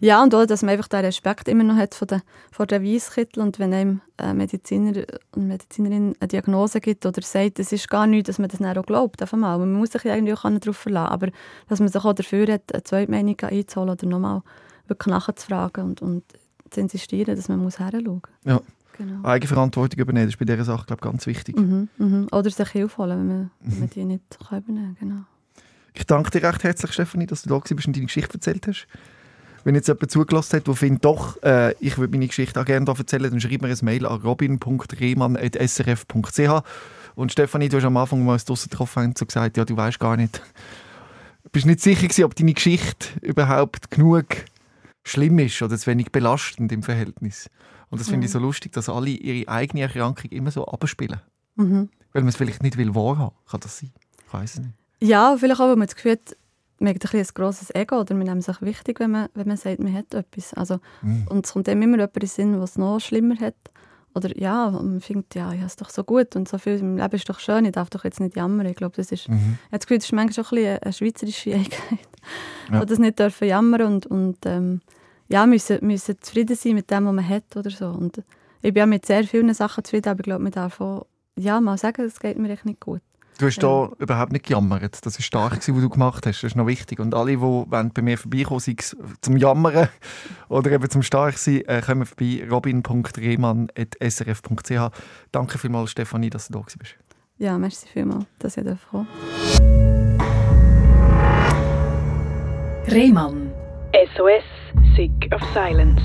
[SPEAKER 4] Ja, und auch, dass man einfach den Respekt immer noch hat vor den, vor den Weisskittel und wenn einem ein Mediziner und Medizinerin eine Diagnose gibt oder sagt, es ist gar nichts, dass man das dann auch glaubt, auf einmal. Man muss sich irgendwie auch darauf verlassen, aber dass man sich auch dafür hat, eine Zweitmeinung einzuholen oder nochmal wirklich nachzufragen und, und zu insistieren, dass man muss muss.
[SPEAKER 3] Ja.
[SPEAKER 4] Genau.
[SPEAKER 3] Eigenverantwortung übernehmen, das ist bei dieser Sache, glaube ich, ganz wichtig.
[SPEAKER 4] Mhm, mhm. Oder sich Hilfe holen, wenn man, wenn man die nicht kann übernehmen kann. Genau.
[SPEAKER 3] Ich danke dir recht herzlich, Stefanie, dass du da bist und deine Geschichte erzählt hast. Wenn jetzt jemand zugelassen hat, der findet, doch, äh, ich würde meine Geschichte auch gerne erzählen, dann schreib mir ein Mail an robin.rehmann.srf.ch Und Stefanie, du hast am Anfang, als wir uns getroffen haben, so gesagt, ja, du weißt gar nicht, du bist nicht sicher gewesen, ob deine Geschichte überhaupt genug schlimm ist oder zu wenig belastend im Verhältnis. Und das finde ich so lustig, dass alle ihre eigene Erkrankung immer so abspielen.
[SPEAKER 4] Mhm.
[SPEAKER 3] Weil man es vielleicht nicht will wahrhaben. Kann das sein? Ich weiß es nicht.
[SPEAKER 4] Ja, vielleicht auch, weil man das Gefühl hat, man hat ein, bisschen ein grosses Ego oder man nimmt es auch wichtig, wenn man, wenn man sagt, man hat etwas. Also,
[SPEAKER 3] Mhm.
[SPEAKER 4] Und es kommt einem immer jemand in den Sinn, was es noch schlimmer hat. Oder ja, man findet, ja, ich habe es doch so gut und so viel im Leben ist doch schön, ich darf doch jetzt nicht jammern. Ich glaube, das ist,
[SPEAKER 3] Mhm.
[SPEAKER 4] ich habe das Gefühl, das ist manchmal auch ein bisschen eine schweizerische <laughs> Eigenheit.
[SPEAKER 3] Ja.
[SPEAKER 4] Ja. das nicht dürfen jammern und, und ähm, ja, müssen, müssen zufrieden sein mit dem, was man hat oder so. Und ich bin ja mit sehr vielen Sachen zufrieden, aber ich glaube, man darf auch ja, mal sagen, es geht mir echt nicht gut.
[SPEAKER 3] Du hast
[SPEAKER 4] Ja.
[SPEAKER 3] da überhaupt nicht gejammert. Das war stark, gewesen, was du gemacht hast. Das ist noch wichtig. Und alle, die wollen bei mir vorbeikommen, sei es zum Jammern oder eben zum stark sein, äh, kommen vorbei robin.rehmann.srf.ch. Danke vielmals, Stefanie, dass du da gewesen bist.
[SPEAKER 4] Ja, merci vielmals, dass ich kommen
[SPEAKER 1] Rehmann.
[SPEAKER 2] SOS, Sick of Silence.